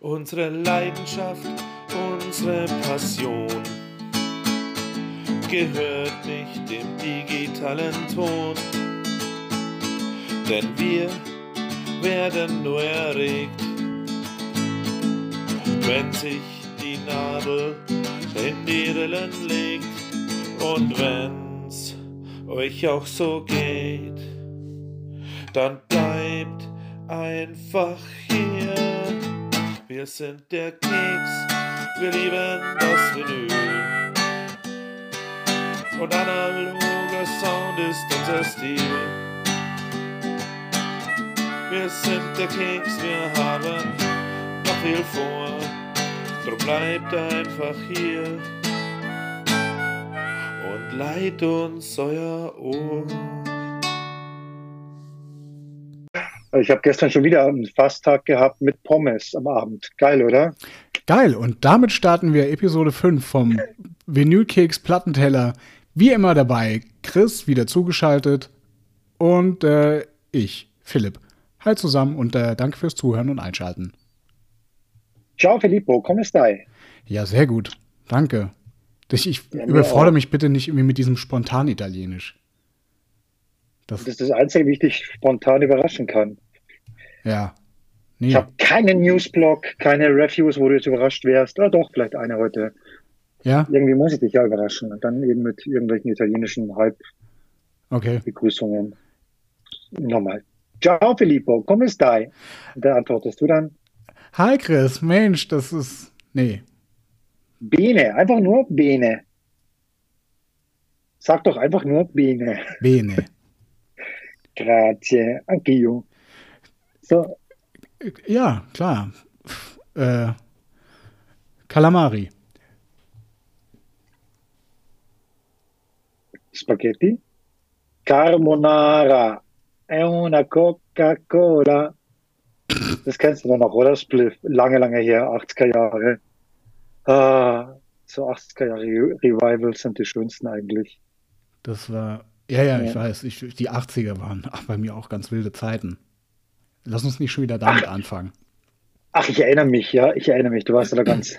unsere Leidenschaft, unsere Passion gehört nicht dem digitalen Ton. Denn wir werden nur erregt, wenn sich die Nadel in die Rillen legt und wenn's euch auch so geht, dann bleibt einfach hier. Wir sind der Keks, wir lieben das Vinyl. Und analoger Sound ist unser Stil. Wir sind der Keks, wir haben noch viel vor. Drum bleibt einfach hier und leiht uns euer Ohr. Ich habe gestern schon wieder einen Fasttag gehabt mit Pommes am Abend. Geil, oder? Geil. Und damit starten wir Episode 5 vom Vinylkeks Plattenteller. Wie immer dabei Chris, wieder zugeschaltet. Und äh, ich, Philipp. Hi zusammen und äh, danke fürs Zuhören und Einschalten. Ciao Filippo, come stai? Ja, sehr gut. Danke. Ich, ich ja, überfordere mich bitte nicht irgendwie mit diesem Spontan-Italienisch. Das, das, ist das Einzige, wie ich dich spontan überraschen kann. Ja. Nee. Ich habe keinen Newsblog, keine Reviews, wo du jetzt überrascht wärst. Oder doch, vielleicht eine heute. Ja. Irgendwie muss ich dich ja überraschen. Und dann eben mit irgendwelchen italienischen Hype-Begrüßungen. Okay. Nochmal. Ciao Filippo, come stai? Und da antwortest du dann. Hi Chris, Mensch, das ist. Nee. Bene, einfach nur Bene. Sag doch einfach nur Bene. Bene. Grazie, anch'io. So. Ja, klar. Äh, Calamari. Spaghetti. Carbonara. È una Coca-Cola. Das kennst du doch noch, oder? Spliff. Lange, lange her, 80er Jahre. Ah, so 80er Jahre Revivals sind die schönsten eigentlich. Das war ja, ja, ich weiß. Ich, die 80er waren ach, bei mir auch ganz wilde Zeiten. Lass uns nicht schon wieder damit ach, anfangen. Ach, ich erinnere mich, ja, ich erinnere mich. Du warst da ganz,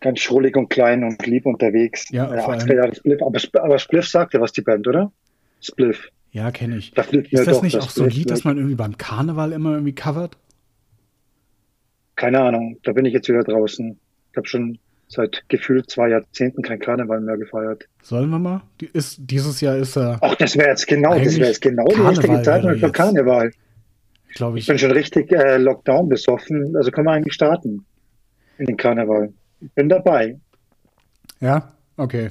ganz schrullig und klein und lieb unterwegs. Ja, äh, 80er Jahre Spliff. Aber, aber Spliff sagt ja was die Band, oder? Spliff. Ja, kenne ich. Da ist das nicht das auch so ein Lied, das man irgendwie beim Karneval immer irgendwie covert? Keine Ahnung, da bin ich jetzt wieder draußen. Ich habe schon seit gefühlt zwei Jahrzehnten kein Karneval mehr gefeiert. Sollen wir mal? Die ist, dieses Jahr ist er. Ach, das wäre jetzt genau, das wäre jetzt genau Karneval die richtige Zeit für Karneval. Glaube ich. Ich bin schon richtig äh, Lockdown besoffen. Also können wir eigentlich starten in den Karneval. Ich bin dabei. Ja, okay.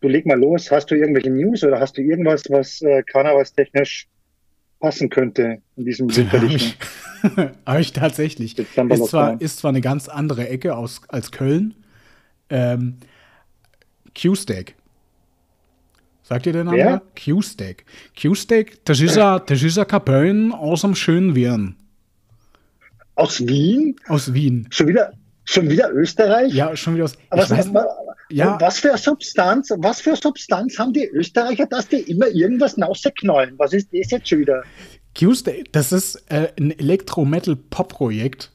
Du leg mal los. Hast du irgendwelche News oder hast du irgendwas, was äh, karnevalstechnisch passen könnte in diesem winterlichen? Habe ich tatsächlich. Ist zwar, ist zwar eine ganz andere Ecke aus, als Köln. Ähm, Q-Steak. Sagt ihr den Namen? Ja? Q-Steak. Q-Steak, das ist ein, das ist ein Kapellen aus dem schönen Wien. Aus Wien? Aus Wien. Schon wieder, schon wieder Österreich? Ja, schon wieder aus. Aber was, weiß, ja. was für Substanz, was für Substanz haben die Österreicher, dass die immer irgendwas rausknallen? Was ist das jetzt schon wieder? Tuesday, das ist äh, ein Elektro-Metal-Pop-Projekt.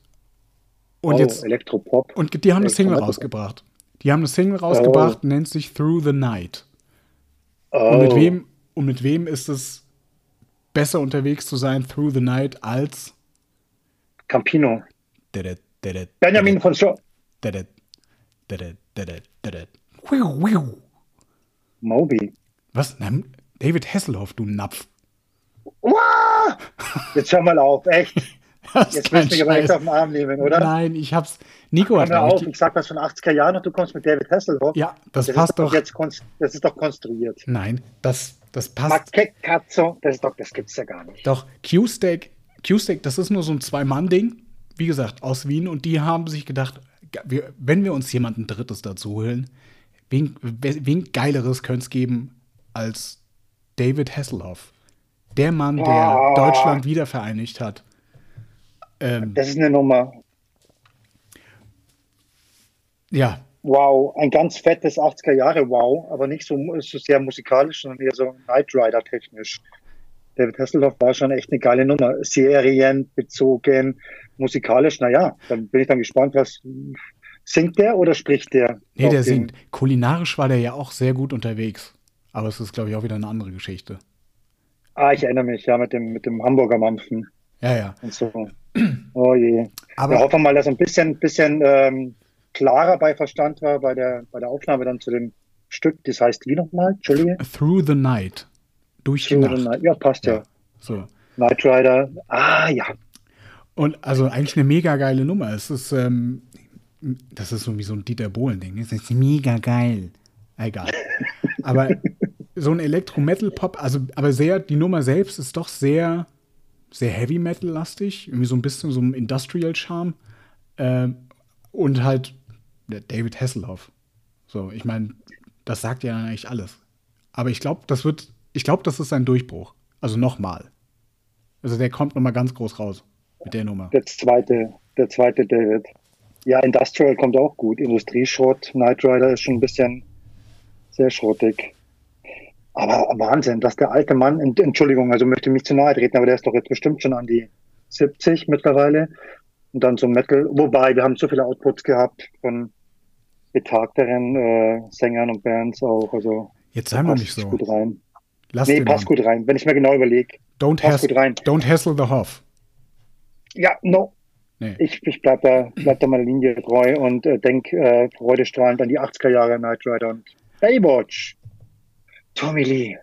Und oh, jetzt. Elektropop. Und die haben eine Single rausgebracht. Die haben eine Single rausgebracht, oh. nennt sich Through the Night. Oh. Und, mit wem, und mit wem ist es besser unterwegs zu sein, Through the Night, als Campino. Benjamin von Shaw. Moby. Was? David Hasselhoff, du Napf. Uah! Jetzt hör mal auf, echt. Jetzt willst du aber echt auf den Arm nehmen, oder? Nein, ich hab's. Nico hat auf, ich sag was von 80er Jahren und du kommst mit David Hasselhoff. Ja, das, das passt doch. Jetzt, das ist doch konstruiert. Nein, das, das passt. Cazzo, das ist doch, das gibt's ja gar nicht. Doch, Q-Steak, Q-Steak, das ist nur so ein Zwei-Mann-Ding, wie gesagt, aus Wien und die haben sich gedacht, wir, wenn wir uns jemanden Drittes dazu holen, wen, wen Geileres könnte es geben als David Hasselhoff? Der Mann, der oh. Deutschland wiedervereinigt hat. Ähm, das ist eine Nummer. Ja. Wow, ein ganz fettes 80er Jahre Wow, aber nicht so, so sehr musikalisch, sondern eher so Knight Rider technisch. David Hasselhoff war schon echt eine geile Nummer. Serienbezogen, musikalisch, naja, dann bin ich dann gespannt, was singt der oder spricht der? Nee, der singt. Kulinarisch war der ja auch sehr gut unterwegs. Aber es ist, glaube ich, auch wieder eine andere Geschichte. Ah, ich erinnere mich, ja, mit dem, mit dem Hamburger Mampfen Ja, ja. und so. Oh je. Aber Wir hoffen mal, dass ein bisschen, bisschen ähm, klarer bei Verstand war bei der, bei der Aufnahme dann zu dem Stück. Das heißt wie nochmal? Entschuldige? Through the Night. Durch die Through Nacht. the Night. Ja, passt ja. Ja. So. Knight Rider. Ah, ja. Und also eigentlich eine mega geile Nummer. Es ist, ähm, das ist so wie so ein Dieter Bohlen-Ding. Es ist mega geil. Egal. Aber so ein Elektro-Metal-Pop, also aber sehr, die Nummer selbst ist doch sehr, sehr Heavy Metal-lastig. Irgendwie so ein bisschen so ein Industrial-Charme. Ähm, und halt der David Hasselhoff. So, ich meine, das sagt ja eigentlich alles. Aber ich glaube, das wird, ich glaube, das ist ein Durchbruch. Also nochmal. Also der kommt nochmal ganz groß raus mit der Nummer. Der zweite, der zweite David. Ja, Industrial kommt auch gut. Industrieschrott. Knight Rider ist schon ein bisschen sehr schrottig. Aber Wahnsinn, dass der alte Mann, Ent- Entschuldigung, also möchte mich zu nahe treten, aber der ist doch jetzt bestimmt schon an die 70 mittlerweile. Und dann so Metal, wobei wir haben so viele Outputs gehabt von betagteren äh, Sängern und Bands auch. Also Jetzt sei mal nicht so. gut rein. Lass nee, passt gut rein. Wenn ich mir genau überlege. Don't, passt hassle, gut rein. don't hassle the Hoff. Ja, no. Nee. Ich, ich bleib da, bleib da meiner Linie treu und äh, denk äh, freudestrahlend an die 80er Jahre Knight Rider und Baywatch. Tommy Lee.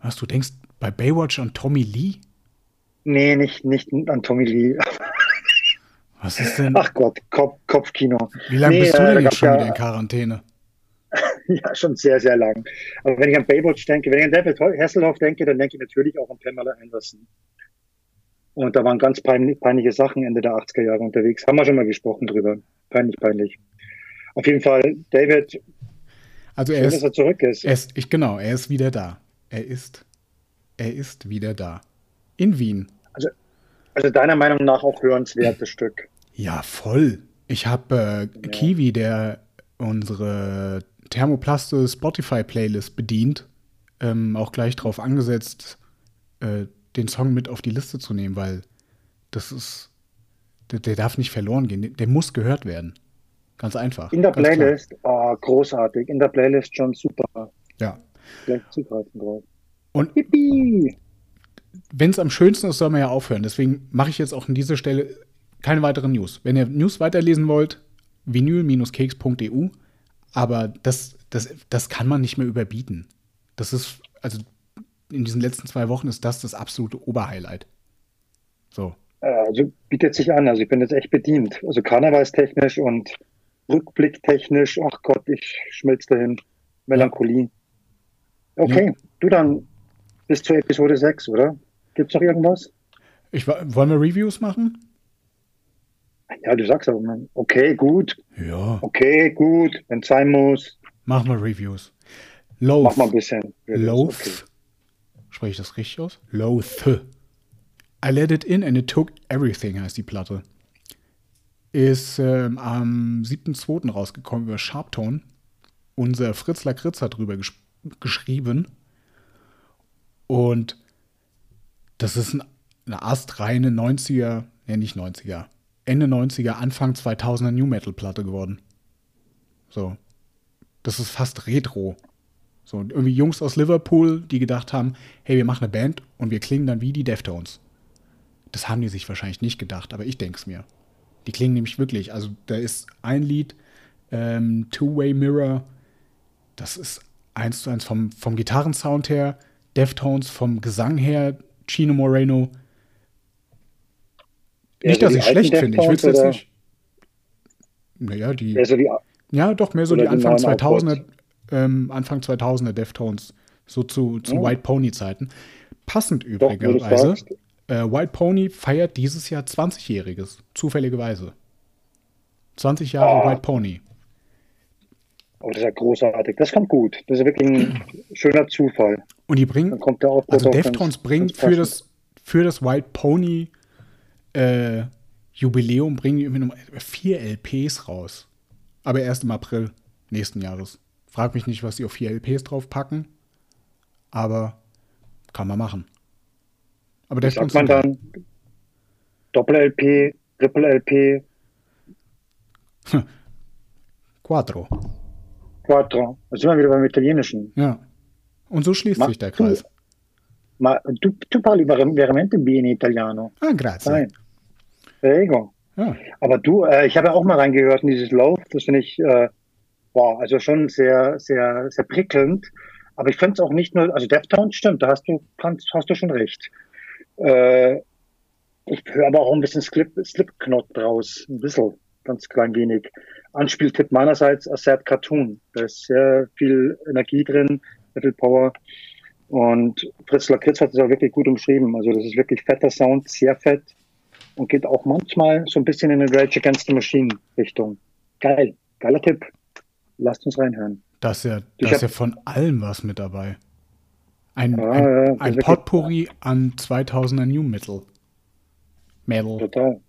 Was, du denkst bei Baywatch an Tommy Lee? Nee, nicht, nicht an Tommy Lee. Was ist denn? Ach Gott, Kopf, Kopfkino. Wie lange nee, bist du äh, denn da jetzt schon ja- wieder in Quarantäne? Ja, schon sehr, sehr lang. Aber wenn ich an Baywatch denke, wenn ich an David Hasselhoff denke, dann denke ich natürlich auch an Pamela Anderson. Und da waren ganz pein peinliche Sachen Ende der 80er Jahre unterwegs. Haben wir schon mal gesprochen drüber. Peinlich, peinlich. Auf jeden Fall, David, Also er schön, dass ist, er zurück ist. er ist ich, genau, er ist wieder da. Er ist, er ist wieder da. In Wien. Also deiner Meinung nach auch hörenswertes Stück. Ja, voll. Ich habe äh, Kiwi, der unsere Thermoplaste Spotify-Playlist bedient, ähm, auch gleich drauf angesetzt, äh, den Song mit auf die Liste zu nehmen, weil das ist, der, der darf nicht verloren gehen. Der, der muss gehört werden. Ganz einfach. In der. Playlist, ah, großartig. In der Playlist schon super. Ja. Gleich zugreifen drauf. Und wenn es am schönsten ist, soll man ja aufhören. Deswegen mache ich jetzt auch an dieser Stelle keine weiteren News. Wenn ihr News weiterlesen wollt, vinyl-keks.eu. Aber das, das, das kann man nicht mehr überbieten. Das ist, also in diesen letzten zwei Wochen ist das das absolute Oberhighlight. So. Äh, Also bietet sich an. Also ich bin jetzt echt bedient. Also karnevalstechnisch und rückblicktechnisch. Ach Gott, ich schmilz dahin. Melancholie. Okay, du dann bis zur Episode 6, oder? Gibt's noch irgendwas? Ich, wollen wir Reviews machen? Ja, du sagst aber, mal, okay, gut, Ja, okay, gut, wenn es sein muss, machen wir Reviews. mach Loath. mal ein bisschen. Loath. Okay. Spreche ich das richtig aus? Loath. I let it in and it took everything heißt die Platte. Ist ähm, am 7.2. rausgekommen über Sharptone. Unser Fritz Lakritz hat drüber gesch geschrieben. Und das ist ein, eine astreine 90er, ne nicht 90er, Ende 90er, Anfang 2000er New Metal Platte geworden. So. Das ist fast Retro. So, und irgendwie Jungs aus Liverpool, die gedacht haben, hey, wir machen eine Band und wir klingen dann wie die Deftones. Das haben die sich wahrscheinlich nicht gedacht, aber ich denke es mir. Die klingen nämlich wirklich, also da ist ein Lied, ähm, Two-Way Mirror, das ist eins zu eins vom, vom Gitarrensound her, Deftones vom Gesang her, Chino Moreno. Nicht, so dass ich schlecht finde, ich will es jetzt oder? nicht. Naja, die. Ja, so die, Ja, doch, mehr so die Anfang neuen 2000er, ähm, Anfang 2000er Deftones, so zu, zu Oh. White Pony Zeiten. Passend doch, äh, White Pony feiert dieses Jahr 20-Jähriges, zufälligerweise. 20 Jahre Ah. White Pony. Oh, das ist ja großartig. Das kommt gut. Das ist wirklich ein schöner Zufall. Und die bringen, also Deftones bringt für das, für das White Pony äh, Jubiläum bringen die irgendwie vier LPs raus. Aber erst im April nächsten Jahres. Frag mich nicht, was die auf vier LPs draufpacken. Aber kann man machen. Aber Wie sagt man dann? Doppel-LP, Triple-LP, Quattro. Quattro. Da sind wir wieder beim Italienischen. Ja. Und so schließt Ma- sich der Kreis. Ma tu, tu parli ver- veramente bene italiano. Ah, grazie. Nein. Prego. Ja. Aber du, äh, ich habe ja auch mal reingehört in dieses Love. Das finde ich, äh, wow, also schon sehr, sehr, sehr prickelnd. Aber ich finde es auch nicht nur, also Deftones stimmt, da hast du, kannst, hast du schon recht. Äh, ich höre aber auch ein bisschen Slip, Slipknot draus. Ein bisschen, ganz klein wenig. Anspieltipp meinerseits, A Sad Cartoon. Da ist sehr viel Energie drin, viel Power. Und Fritz Lakritz hat es auch wirklich gut umschrieben. Also das ist wirklich fetter Sound, sehr fett und geht auch manchmal so ein bisschen in eine Rage Against the Machine Richtung. Geil, geiler Tipp. Lasst uns reinhören. Da ist ja, Ich da ist ja von allem was mit dabei. Ein, Ja, ein, ja, ein Potpourri an 2000er New Metal. Metal. Total.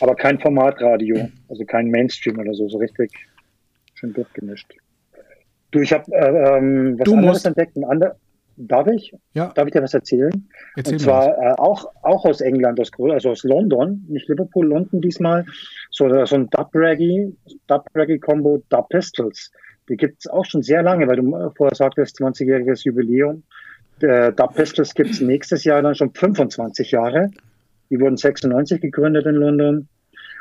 Aber kein Formatradio, also kein Mainstream oder so, so richtig schön durchgemischt. Du, ich habe äh, ähm, was Du anderes musst. entdeckt. Ein ander Darf ich? Ja, Darf ich dir was erzählen? erzähl Und zwar äh, auch, auch aus England, aus, also aus London, nicht Liverpool, London diesmal. So, so ein Dub-Reggae, Dub-Reggae-Combo, Dub Pistols. Die gibt's auch schon sehr lange, weil du äh, vorher sagtest, 20-jähriges Jubiläum. Der Dub Pistols gibt's nächstes Jahr dann schon 25 Jahre. Die wurden 96 gegründet in London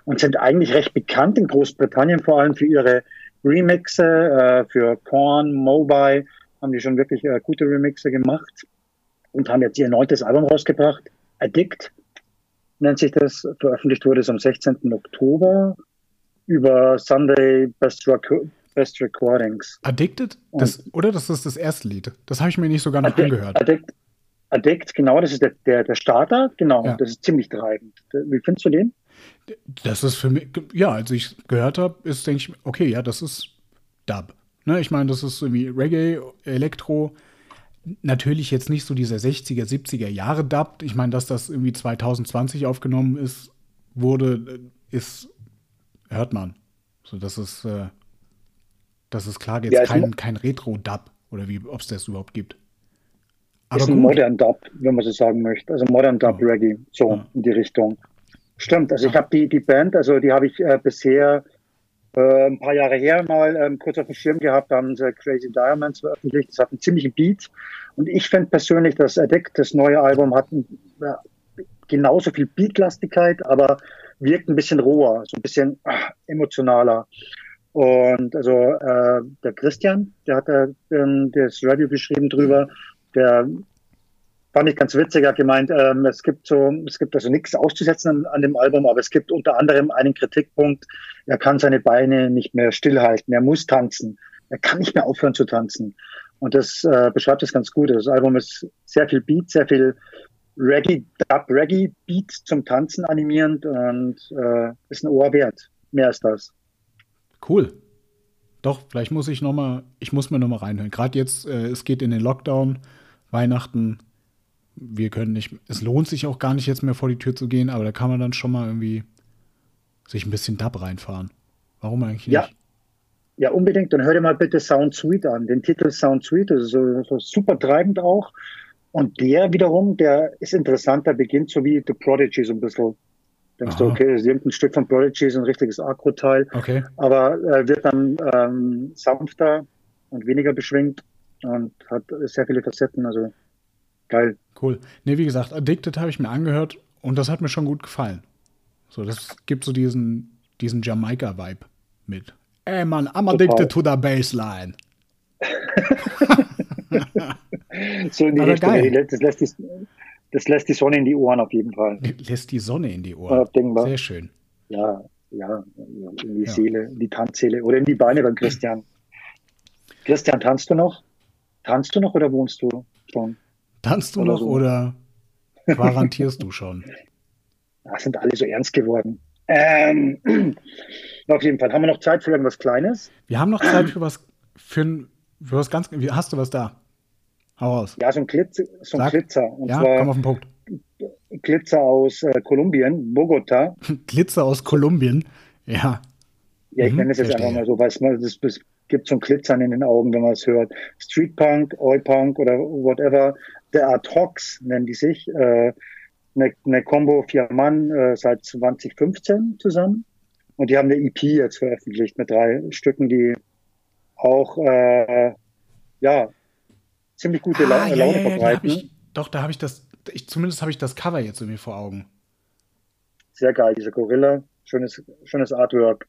und sind eigentlich recht bekannt in Großbritannien, vor allem für ihre Remixe, äh, für Korn, Moby, haben die schon wirklich äh, gute Remixe gemacht und haben jetzt ihr neuntes Album rausgebracht. Addict nennt sich das. Veröffentlicht wurde es am 16. Oktober über Sunday Best, Rec Best Recordings. Addicted? Das, oder das ist das erste Lied. Das habe ich mir nicht sogar noch Addict, angehört. Addict, Addict, genau, das ist der, der, der Starter. Genau, Ja. das ist ziemlich treibend. Wie findest du den? Das ist für mich, ja, als ich gehört habe, ist, denke ich, okay, ja, das ist Dub. Ne, ich meine, das ist irgendwie Reggae, Elektro. Natürlich jetzt nicht so dieser 60er, 70er Jahre Dub. Ich meine, dass das irgendwie 2020 aufgenommen ist, wurde, ist, hört man. So, das ist, äh, das ist klar jetzt Ja, kein, kein Retro-Dub oder wie, ob es das überhaupt gibt. Aber ist ein gut. Modern Dub, wenn man so sagen möchte. Also Modern Dub Ja. Reggae, so Ja. in die Richtung. Stimmt, also ich habe die, die Band, also die habe ich äh, bisher äh, ein paar Jahre her mal ähm, kurz auf dem Schirm gehabt, da haben sie Crazy Diamonds veröffentlicht. Das hat einen ziemlichen Beat. Und ich finde persönlich, dass Addict, das neue Album, hat ein, ja, genauso viel Beatlastigkeit, aber wirkt ein bisschen roher, so ein bisschen ah, emotionaler. Und also äh, der Christian, der hat da ähm, das Review geschrieben drüber, der fand ich ganz witzig, hat gemeint, ähm, es gibt so, es gibt also nichts auszusetzen an, an dem Album, aber es gibt unter anderem einen Kritikpunkt, er kann seine Beine nicht mehr stillhalten, er muss tanzen, er kann nicht mehr aufhören zu tanzen. Und das äh, beschreibt es ganz gut. Das Album ist sehr viel Beat, sehr viel Reggae, Dub Reggae Beat zum Tanzen animierend und äh, ist ein Ohr wert. Mehr als das. Cool. Doch, vielleicht muss ich noch mal, ich muss mir noch mal reinhören. Gerade jetzt, äh, es geht in den Lockdown, Weihnachten. Wir können nicht, es lohnt sich auch gar nicht jetzt mehr vor die Tür zu gehen, aber da kann man dann schon mal irgendwie sich ein bisschen Dub reinfahren. Warum eigentlich nicht? Ja. Ja, unbedingt. Dann hör dir mal bitte Sound Sweet an. Den Titel Sound Sweet, das ist so, so super treibend auch. Und der wiederum, der ist interessant, der beginnt so wie The Prodigy so ein bisschen. Denkst du, Aha. okay, das ist irgendein Stück von Prodigy, so ein richtiges Agro-Teil, Okay, aber äh, wird dann ähm, sanfter und weniger beschwingt und hat sehr viele Facetten, also geil. cool. Ne, wie gesagt, Addicted habe ich mir angehört und das hat mir schon gut gefallen. So, das gibt so diesen, diesen Jamaika-Vibe mit. Ey Mann, I'm addicted to the baseline. So in die Aber Richtung, geil. das lässt, die, das lässt die Sonne in die Ohren auf jeden Fall. Lässt die Sonne in die Ohren. Unabdingbar. Sehr schön. Ja, ja, in die Ja. Seele, in die Tanzseele oder in die Beine beim Christian. Christian, tanzt du noch? Tanzt du noch oder wohnst du schon? Tanzt du Oder noch so. oder quarantierst du schon? Ach, sind alle so ernst geworden. Ähm, auf jeden Fall. Haben wir noch Zeit für irgendwas Kleines? Wir haben noch Zeit für was, für, für was ganz, hast du was da? Hau raus. Ja, so ein, Glitz, so ein. Glitzer. Und Ja, komm zwar auf den Punkt. Glitzer aus äh, Kolumbien, Bogota. Glitzer aus Kolumbien. Ja, Ja, ich Mhm, nenne es jetzt verstehe. einfach mal so, weil es mal- das, das gibt so ein Glitzern in den Augen, wenn man es hört. Street Punk, Oi Punk oder whatever. Der Art Hox nennen die sich. Äh, eine, eine Combo vier Mann äh, seit 2015 zusammen. Und die haben eine EP jetzt veröffentlicht mit drei Stücken, die auch äh, ja ziemlich gute La Ah, ja, Laune ja, verbreiten. ich, doch, da habe ich das, ich, zumindest habe ich das Cover jetzt irgendwie vor Augen. Sehr geil, diese Gorilla. Schönes, schönes Artwork.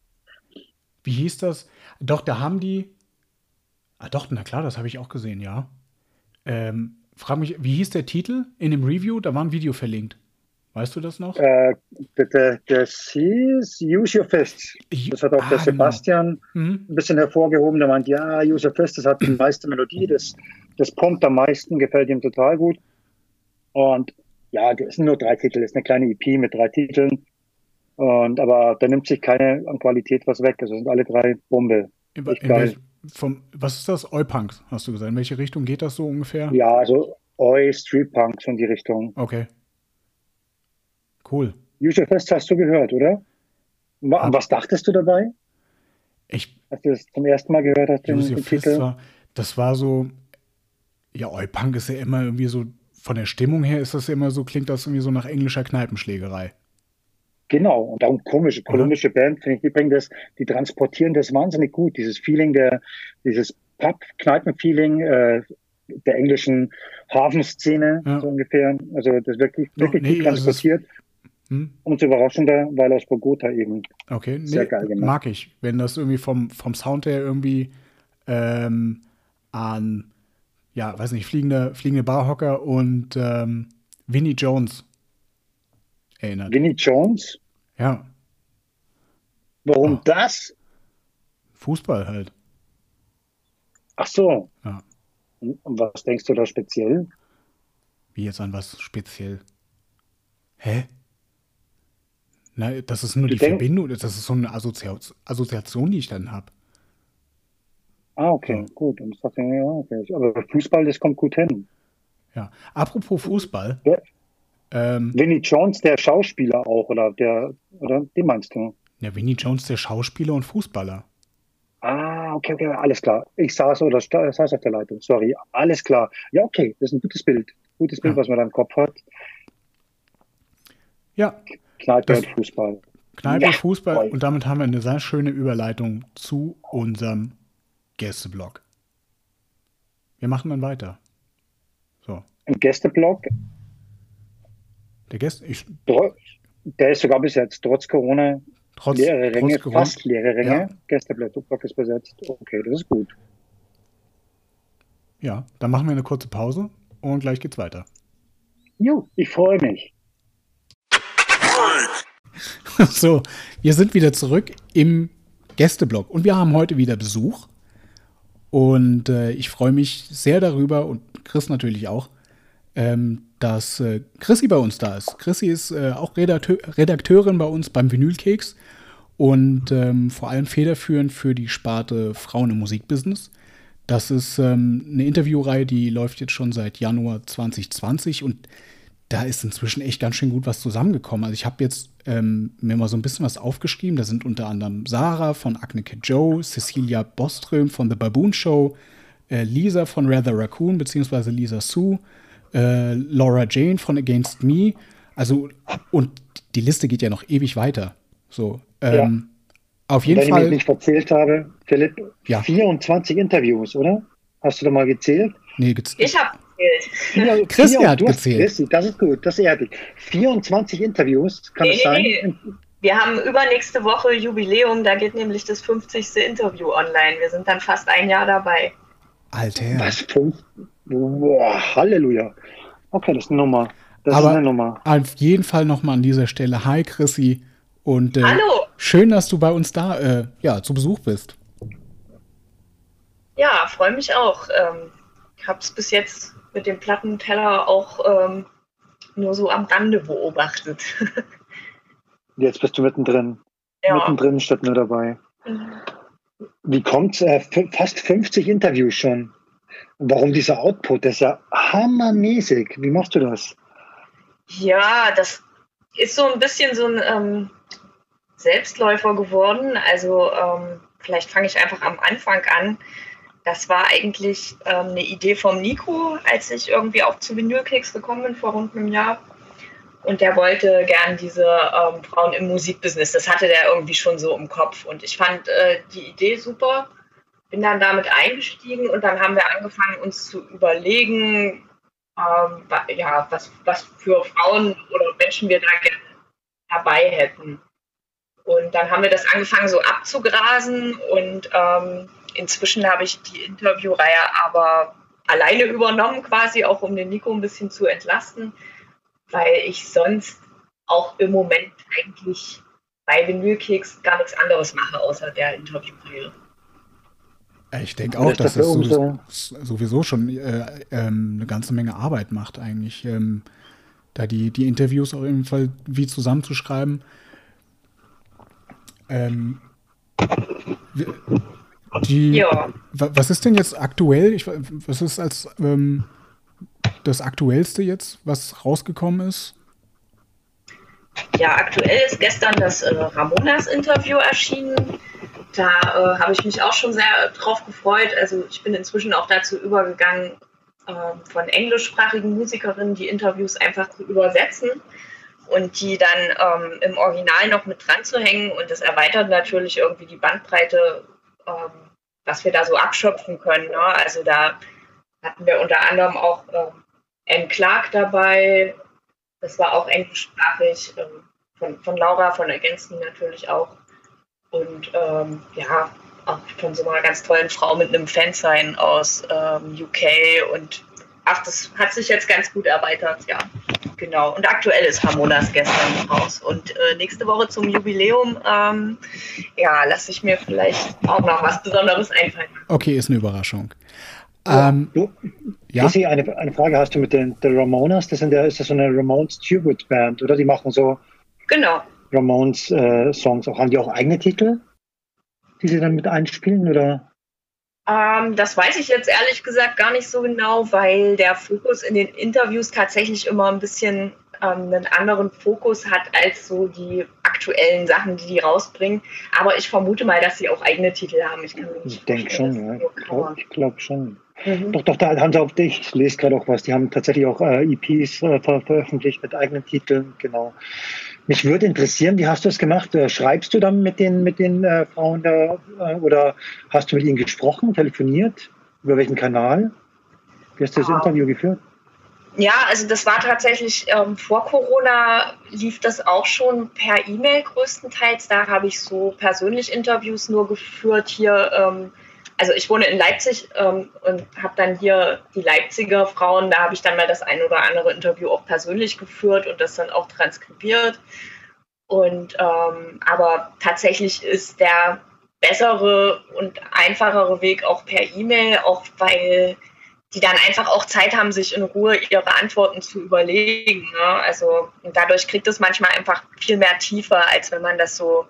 Wie hieß das? Doch, da haben die. Ah, doch, na klar, das habe ich auch gesehen, ja. Ähm, frag mich, wie hieß der Titel in dem Review? Da war ein Video verlinkt. Weißt du das noch? Äh, das, hieß Use Your Fist. Das hat auch ah, der genau. Sebastian Mhm. ein bisschen hervorgehoben. Der meint, ja, Use Your Fist, das hat die meiste Melodie, das, das pumpt am meisten, gefällt ihm total gut. Und ja, das sind nur drei Titel, das ist eine kleine EP mit drei Titeln. Und aber da nimmt sich keine an Qualität was weg. Also sind alle drei Bombe. In, in welch, vom, was ist das? Oi-Punk, hast du gesagt. In welche Richtung geht das so ungefähr? Ja, also Oi, Street Punk, so in die Richtung. Okay. Cool. Use Your Fist hast du gehört, oder? Hab- Was dachtest du dabei, Ich, als du das zum ersten Mal gehört hast, den, den Titel? war, das war so, ja, Oi-Punk ist ja immer irgendwie so, von der Stimmung her ist das ja immer so, klingt das irgendwie so nach englischer Kneipenschlägerei. Genau, und auch komische kolumbische Band, finde ich, die bringen das, die transportieren das wahnsinnig gut, dieses Feeling der, dieses Pub-Kneipen-Feeling äh, der englischen Hafenszene, Ja. so ungefähr. Also das wirklich, wirklich nee, gut also transportiert. Hm? Umso überraschender, weil aus Bogota eben. Okay, nee, Sehr geil gemacht. mag ich. Wenn das irgendwie vom, vom Sound her irgendwie ähm, an, ja, weiß nicht, fliegende, fliegende Barhocker und ähm, Vinnie Jones erinnert. Vinnie Jones, ja, warum Oh. das? Fußball halt. Ach so. Ja. Und was denkst du da speziell? Wie jetzt an was speziell? Hä? Na, das ist nur Du die Verbindung, das ist so eine Assozi Assoziation, die ich dann habe. Ah, okay, Ja. gut. Und ich dachte, ja, okay. Aber Fußball, das kommt gut hin. Ja. Apropos Fußball, Ja. ähm, Vinnie Jones, der Schauspieler auch, oder der, oder den meinst du? ja, Vinnie Jones, der Schauspieler und Fußballer. Ah, okay, okay, alles klar. Ich saß oder saß auf der Leitung. Sorry, alles klar. Ja, okay, das ist ein gutes Bild. Gutes Bild, Ja. was man da im Kopf hat. Ja, Kneipe Das- und Fußball. Kneipe, Ja, Fußball und damit haben wir eine sehr schöne Überleitung zu unserem Gästeblock. Wir machen dann weiter. So, Ein Gästeblock, der Gäste, ich, der ist sogar bis jetzt trotz Corona trotz, leere Ränge, trotz Corona, fast leere Ränge. Ja. Gästeblock ist besetzt. Okay, das ist gut. ja, dann machen wir eine kurze Pause und gleich geht's weiter. Jo, ich freue mich. So, wir sind wieder zurück im Gästeblock und wir haben heute wieder Besuch. Und äh, ich freue mich sehr darüber und Chris natürlich auch, ähm, dass äh, Chrissy bei uns da ist. Chrissy ist äh, auch Redakteur, Redakteurin bei uns beim Vinylkeks und ähm, vor allem federführend für die Sparte Frauen im Musikbusiness. Das ist ähm, eine Interviewreihe, die läuft jetzt schon seit Januar 2020 und da ist inzwischen echt ganz schön gut was zusammengekommen. Also ich habe jetzt ähm, mir mal so ein bisschen was aufgeschrieben. Da sind unter anderem Sarah von Acne Kid Joe, Cecilia Boström von The Baboon Show, äh, Lisa von Rather Raccoon, beziehungsweise Lisa Sue, äh, Laura Jane von Against Me. Also, und die Liste geht ja noch ewig weiter. So, ähm, auf jeden Wenn ich mich Fall. nicht verzählt habe, Philipp, Ja. 24 Interviews, oder? Hast du da mal gezählt? Nee, gez- Ich habe gezählt. Christi hat du hast- gezählt. Christi, das ist gut, das ehrt dich. 24 Interviews, kann Nee, es sein? nee, Wir haben übernächste Woche Jubiläum, da geht nämlich das 50. Interview online. Wir sind dann fast ein Jahr dabei. Alter. Was? Fünf? Boah, Halleluja. Okay, das ist eine Nummer. Das Aber- ist eine Nummer. Auf jeden Fall nochmal an dieser Stelle. Hi, Chrissy. Und äh, Hallo! schön, dass du bei uns da äh, ja, zu Besuch bist. Ja, freue mich auch. Ähm, ich habe es bis jetzt mit dem Plattenteller auch ähm, nur so am Rande beobachtet. Jetzt bist du mittendrin. ja. Mittendrin statt nur dabei. Wie kommt's? Äh, fast 50 Interviews schon. Warum dieser Output? Das ist ja hammermäßig. Wie machst du das? Ja, das ist so ein bisschen so ein ähm, Selbstläufer geworden. Also ähm, vielleicht fange ich einfach am Anfang an. Das war eigentlich ähm, eine Idee vom Nico, als ich irgendwie auch zu Vinylkeks gekommen bin vor rund einem Jahr. und der wollte gern diese ähm, Frauen im Musikbusiness. Das hatte der irgendwie schon so im Kopf. Und ich fand äh, die Idee super, bin dann damit eingestiegen und dann haben wir angefangen, uns zu überlegen, ähm, ja, was, was für Frauen oder Menschen wir da gerne dabei hätten. Und dann haben wir das angefangen so abzugrasen und ähm, inzwischen habe ich die Interviewreihe aber alleine übernommen, quasi auch um den Nico ein bisschen zu entlasten weil ich sonst auch im Moment eigentlich bei Vinylkeks gar nichts anderes mache, außer der Interviewreihe. Ich denke auch, dass das sowieso, sowieso schon äh, ähm, eine ganze Menge Arbeit macht, eigentlich. Ähm, da die, die Interviews auf jeden Fall wie zusammenzuschreiben. Ähm, die, ja. Was ist denn jetzt aktuell? Ich, was ist als ähm, das Aktuellste jetzt, was rausgekommen ist? Ja, aktuell ist gestern das äh, Ramonas-Interview erschienen. Da äh, habe ich mich auch schon sehr drauf gefreut. Also ich bin inzwischen auch dazu übergegangen, äh, von englischsprachigen Musikerinnen die Interviews einfach zu übersetzen und die dann ähm, im Original noch mit dran zu hängen. Und das erweitert natürlich irgendwie die Bandbreite, ähm, was wir da so abschöpfen können. Ne? Also da hatten wir unter anderem auch ähm, Anne Clark dabei. Das war auch englischsprachig. Ähm, von, von Laura von Ergänzen natürlich auch. Und ähm, ja, auch von so einer ganz tollen Frau mit einem Fansign aus ähm, UK. Und ach, das hat sich jetzt ganz gut erweitert, ja. Genau. Und aktuell ist Harmonas gestern raus. Und äh, nächste Woche zum Jubiläum, ähm, ja, lasse ich mir vielleicht auch noch was Besonderes einfallen. Okay, ist eine Überraschung. Ähm, du, ja? Casey, eine, eine Frage hast du mit den, den Ramonas. Das sind ja, ist das so eine Ramones Tribute Band, oder? Die machen so genau. Ramones äh, Songs. Auch, haben die auch eigene Titel, die sie dann mit einspielen, oder? Ähm, das weiß ich jetzt ehrlich gesagt gar nicht so genau, weil der Fokus in den Interviews tatsächlich immer ein bisschen ähm, einen anderen Fokus hat als so die aktuellen Sachen, die die rausbringen. Aber ich vermute mal, dass sie auch eigene Titel haben. Ich, ich denke schon, ja. Ich glaube glaub schon. Mhm. Doch, doch, da haben sie auch, ich lese gerade auch was, die haben tatsächlich auch äh, EPs äh, ver veröffentlicht mit eigenen Titeln, genau. Mich würde interessieren, wie hast du es gemacht? Äh, schreibst du dann mit den, mit den äh, Frauen da äh, oder hast du mit ihnen gesprochen, telefoniert? Über welchen Kanal? Wie hast du das ah. Interview geführt? Ja, also das war tatsächlich ähm, vor Corona lief das auch schon per E-Mail größtenteils. Da habe ich so persönlich Interviews nur geführt hier. Ähm, also ich wohne in Leipzig ähm, und habe dann hier die Leipziger Frauen. Da habe ich dann mal das ein oder andere Interview auch persönlich geführt und das dann auch transkribiert. Und ähm, aber tatsächlich ist der bessere und einfachere Weg auch per E-Mail, auch weil die dann einfach auch Zeit haben, sich in Ruhe ihre Antworten zu überlegen. Ne? Also dadurch kriegt es manchmal einfach viel mehr Tiefe, als wenn man das so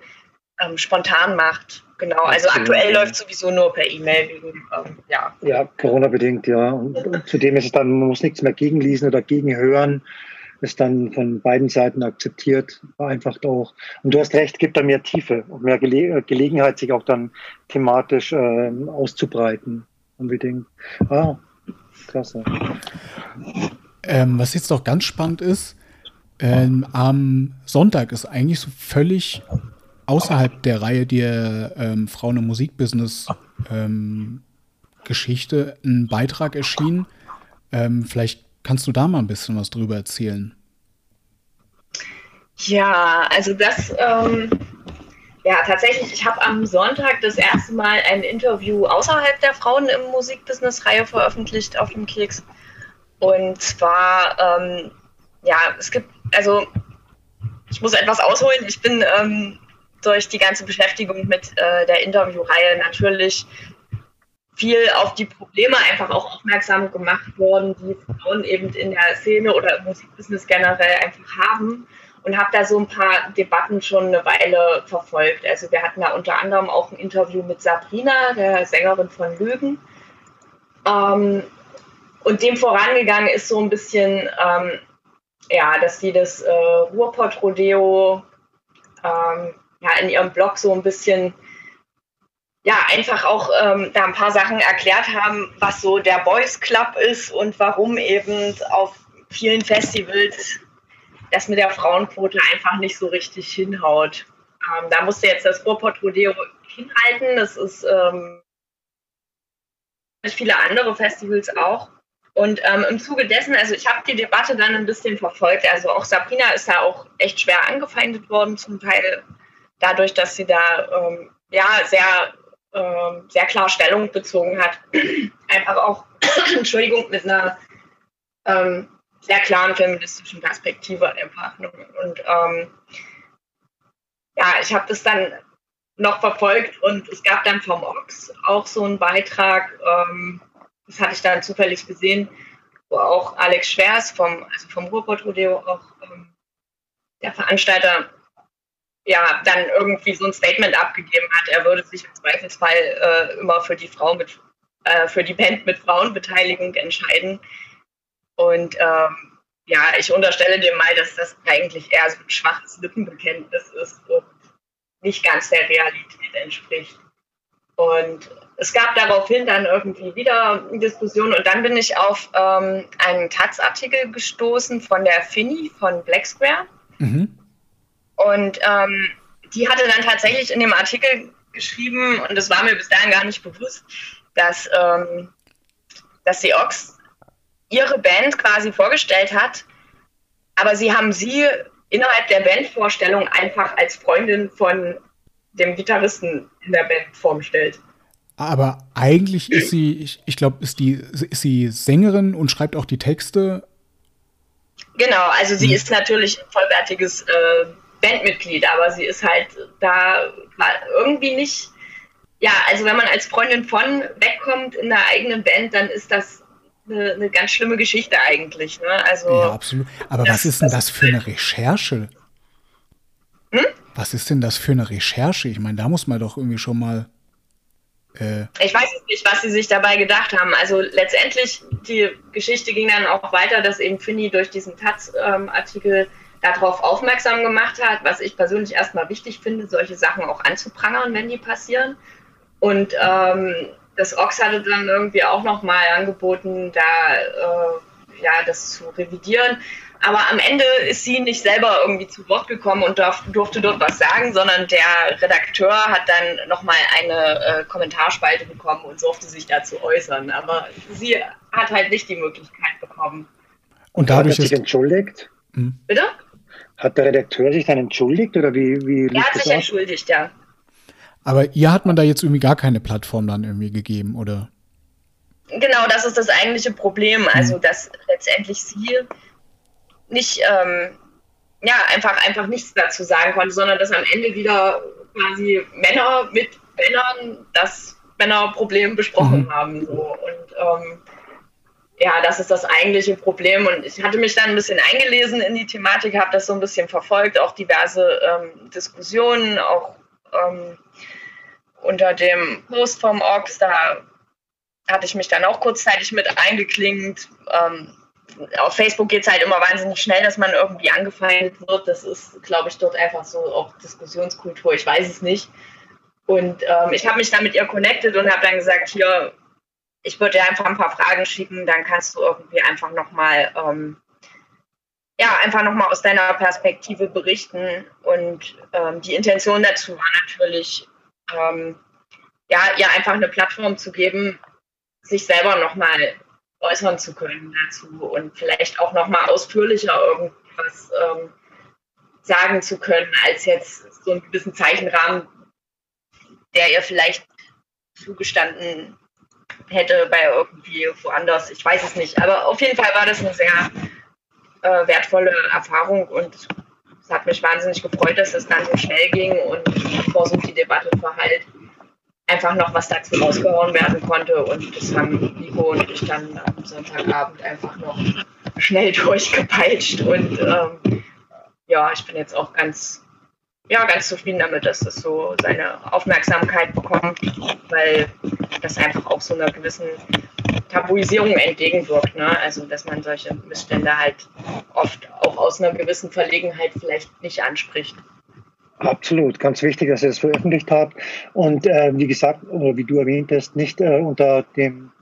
ähm, spontan macht. Genau, also aktuell läuft sowieso nur per E-Mail ähm, ja. Ja, Corona-bedingt, ja. Und, und, zudem ist es dann, man muss nichts mehr gegenlesen oder gegenhören. Ist dann von beiden Seiten akzeptiert, vereinfacht auch. Und du hast recht, gibt da mehr Tiefe und mehr Gele Gelegenheit, sich auch dann thematisch äh, auszubreiten. Unbedingt. Ah, Klasse. Ähm, was jetzt noch ganz spannend ist, ähm, am Sonntag ist eigentlich so völlig außerhalb der Reihe der ähm, Frauen im Musikbusiness ähm, Geschichte ein Beitrag erschienen. Ähm, vielleicht kannst du da mal ein bisschen was drüber erzählen. Ja, also das ähm, ja, tatsächlich, ich habe am Sonntag das erste Mal ein Interview außerhalb der Frauen im Musikbusiness-Reihe veröffentlicht auf dem Keks. Und zwar, ähm, ja, es gibt, also ich muss etwas ausholen. Ich bin ähm, durch die ganze Beschäftigung mit äh, der Interviewreihe natürlich viel auf die Probleme einfach auch aufmerksam gemacht worden, die Frauen eben in der Szene oder im Musikbusiness generell einfach haben und habe da so ein paar Debatten schon eine Weile verfolgt. Also wir hatten da unter anderem auch ein Interview mit Sabrina, der Sängerin von Lügen. Ähm, und dem vorangegangen ist so ein bisschen, ähm, ja, dass sie das äh, Ruhrpott-Rodeo ähm, ja, in ihrem Blog so ein bisschen, ja, einfach auch ähm, da ein paar Sachen erklärt haben, was so der Boys Club ist und warum eben auf vielen Festivals das mit der Frauenquote einfach nicht so richtig hinhaut. Ähm, da musste jetzt das Ruhrpott Rodeo hinhalten. Das ist ähm, viele andere Festivals auch. Und ähm, im Zuge dessen, also ich habe die Debatte dann ein bisschen verfolgt. Also auch Sabrina ist da auch echt schwer angefeindet worden, zum Teil dadurch, dass sie da ähm, ja sehr, ähm, sehr klar Stellung bezogen hat. Einfach auch, Entschuldigung, mit einer ähm, sehr klaren feministischen Perspektive einfach. Und ähm, ja, ich habe das dann noch verfolgt und es gab dann vom Ox auch so einen Beitrag, ähm, das hatte ich dann zufällig gesehen, wo auch Alex Schwers vom, also vom Ruhrpott-Rodeo auch ähm, der Veranstalter ja dann irgendwie so ein Statement abgegeben hat, er würde sich im Zweifelsfall äh, immer für die Frau mit äh, für die Band mit Frauenbeteiligung entscheiden. Und ähm, ja, ich unterstelle dem mal, dass das eigentlich eher so ein schwaches Lippenbekenntnis ist und nicht ganz der Realität entspricht. Und es gab daraufhin dann irgendwie wieder Diskussionen und dann bin ich auf ähm, einen Taz-Artikel gestoßen von der Finny von Black Square. Mhm. Und ähm, die hatte dann tatsächlich in dem Artikel geschrieben, und das war mir bis dahin gar nicht bewusst, dass, ähm, dass die Ox ihre Band quasi vorgestellt hat, aber sie haben sie innerhalb der Bandvorstellung einfach als Freundin von dem Gitarristen in der Band vorgestellt. Aber eigentlich ist sie, ich, ich glaube, ist, die, ist sie Sängerin und schreibt auch die Texte. Genau, also sie hm. ist natürlich ein vollwertiges äh, Bandmitglied, aber sie ist halt da irgendwie nicht. Ja, also wenn man als Freundin von wegkommt in der eigenen Band, dann ist das eine, eine ganz schlimme Geschichte eigentlich. Ne? Also, ja, absolut. Aber das, was ist denn das für eine Recherche? Hm? Was ist denn das für eine Recherche? Ich meine, da muss man doch irgendwie schon mal. Äh ich weiß nicht, was sie sich dabei gedacht haben. Also letztendlich, die Geschichte ging dann auch weiter, dass eben Finny durch diesen Taz-Artikel ähm, darauf aufmerksam gemacht hat, was ich persönlich erstmal wichtig finde, solche Sachen auch anzuprangern, wenn die passieren. Und ähm, das Ox hatte dann irgendwie auch nochmal angeboten, da äh, ja, das zu revidieren. Aber am Ende ist sie nicht selber irgendwie zu Wort gekommen und darf, durfte dort was sagen, sondern der Redakteur hat dann nochmal eine äh, Kommentarspalte bekommen und durfte sich dazu äußern. Aber sie hat halt nicht die Möglichkeit bekommen. Und dadurch hat sich entschuldigt? Hm. Bitte? Hat der Redakteur sich dann entschuldigt oder wie? wie er hat sich aus? entschuldigt, ja. Aber ihr hat man da jetzt irgendwie gar keine Plattform dann irgendwie gegeben, oder? Genau, das ist das eigentliche Problem. Also, hm. dass letztendlich sie nicht, ähm, ja, einfach, einfach nichts dazu sagen konnte, sondern dass am Ende wieder quasi Männer mit Männern das Männerproblem besprochen mhm. haben. So. Und ähm, ja, das ist das eigentliche Problem. Und ich hatte mich dann ein bisschen eingelesen in die Thematik, habe das so ein bisschen verfolgt, auch diverse ähm, Diskussionen, auch ähm, unter dem Post vom Orks, da hatte ich mich dann auch kurzzeitig mit eingeklingt. Ähm, auf Facebook geht es halt immer wahnsinnig schnell, dass man irgendwie angefeindet wird. Das ist, glaube ich, dort einfach so auch Diskussionskultur. Ich weiß es nicht. Und ähm, ich habe mich dann mit ihr connected und habe dann gesagt, hier, ich würde dir einfach ein paar Fragen schicken, dann kannst du irgendwie einfach nochmal, ähm, ja, einfach nochmal aus deiner Perspektive berichten. Und ähm, die Intention dazu war natürlich, ähm, ja, ihr einfach eine Plattform zu geben, sich selber nochmal äußern zu können dazu und vielleicht auch nochmal ausführlicher irgendwas ähm, sagen zu können, als jetzt so einen gewissen Zeichenrahmen, der ihr vielleicht zugestanden hätte bei irgendwie woanders. Ich weiß es nicht. Aber auf jeden Fall war das eine sehr äh, wertvolle Erfahrung und es hat mich wahnsinnig gefreut, dass es dann so schnell ging und bevor so die Debatte verhallt, einfach noch was dazu rausgehauen werden konnte. Und das haben Nico und ich dann am Sonntagabend einfach noch schnell durchgepeitscht. Und ähm, ja, ich bin jetzt auch ganz ja, ganz zufrieden damit, dass das so seine Aufmerksamkeit bekommt, weil das einfach auch so einer gewissen Tabuisierung entgegenwirkt. Ne? Also, dass man solche Missstände halt oft auch aus einer gewissen Verlegenheit vielleicht nicht anspricht. Absolut, ganz wichtig, dass ihr das veröffentlicht habt. Und äh, wie gesagt, oder wie du erwähnt hast, nicht äh, unter dem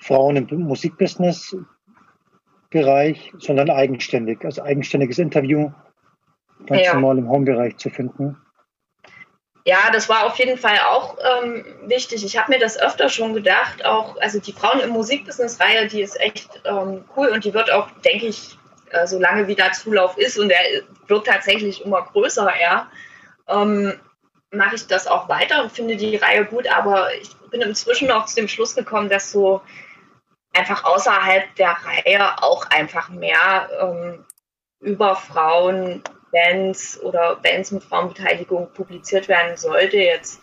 Frauen im Musikbusiness Bereich, sondern eigenständig, also eigenständiges Interview, ganz Ja. normal im Home-Bereich zu finden. Ja, das war auf jeden Fall auch ähm, wichtig. Ich habe mir das öfter schon gedacht. Auch, also die Frauen im Musikbusiness-Reihe, die ist echt ähm, cool und die wird auch, denke ich, äh, so lange wie da Zulauf ist und der wird tatsächlich immer größer, ja, ähm, mache ich das auch weiter und finde die Reihe gut. Aber ich bin inzwischen auch zu dem Schluss gekommen, dass so einfach außerhalb der Reihe auch einfach mehr ähm, über Frauen Bands oder Bands mit Frauenbeteiligung publiziert werden sollte, jetzt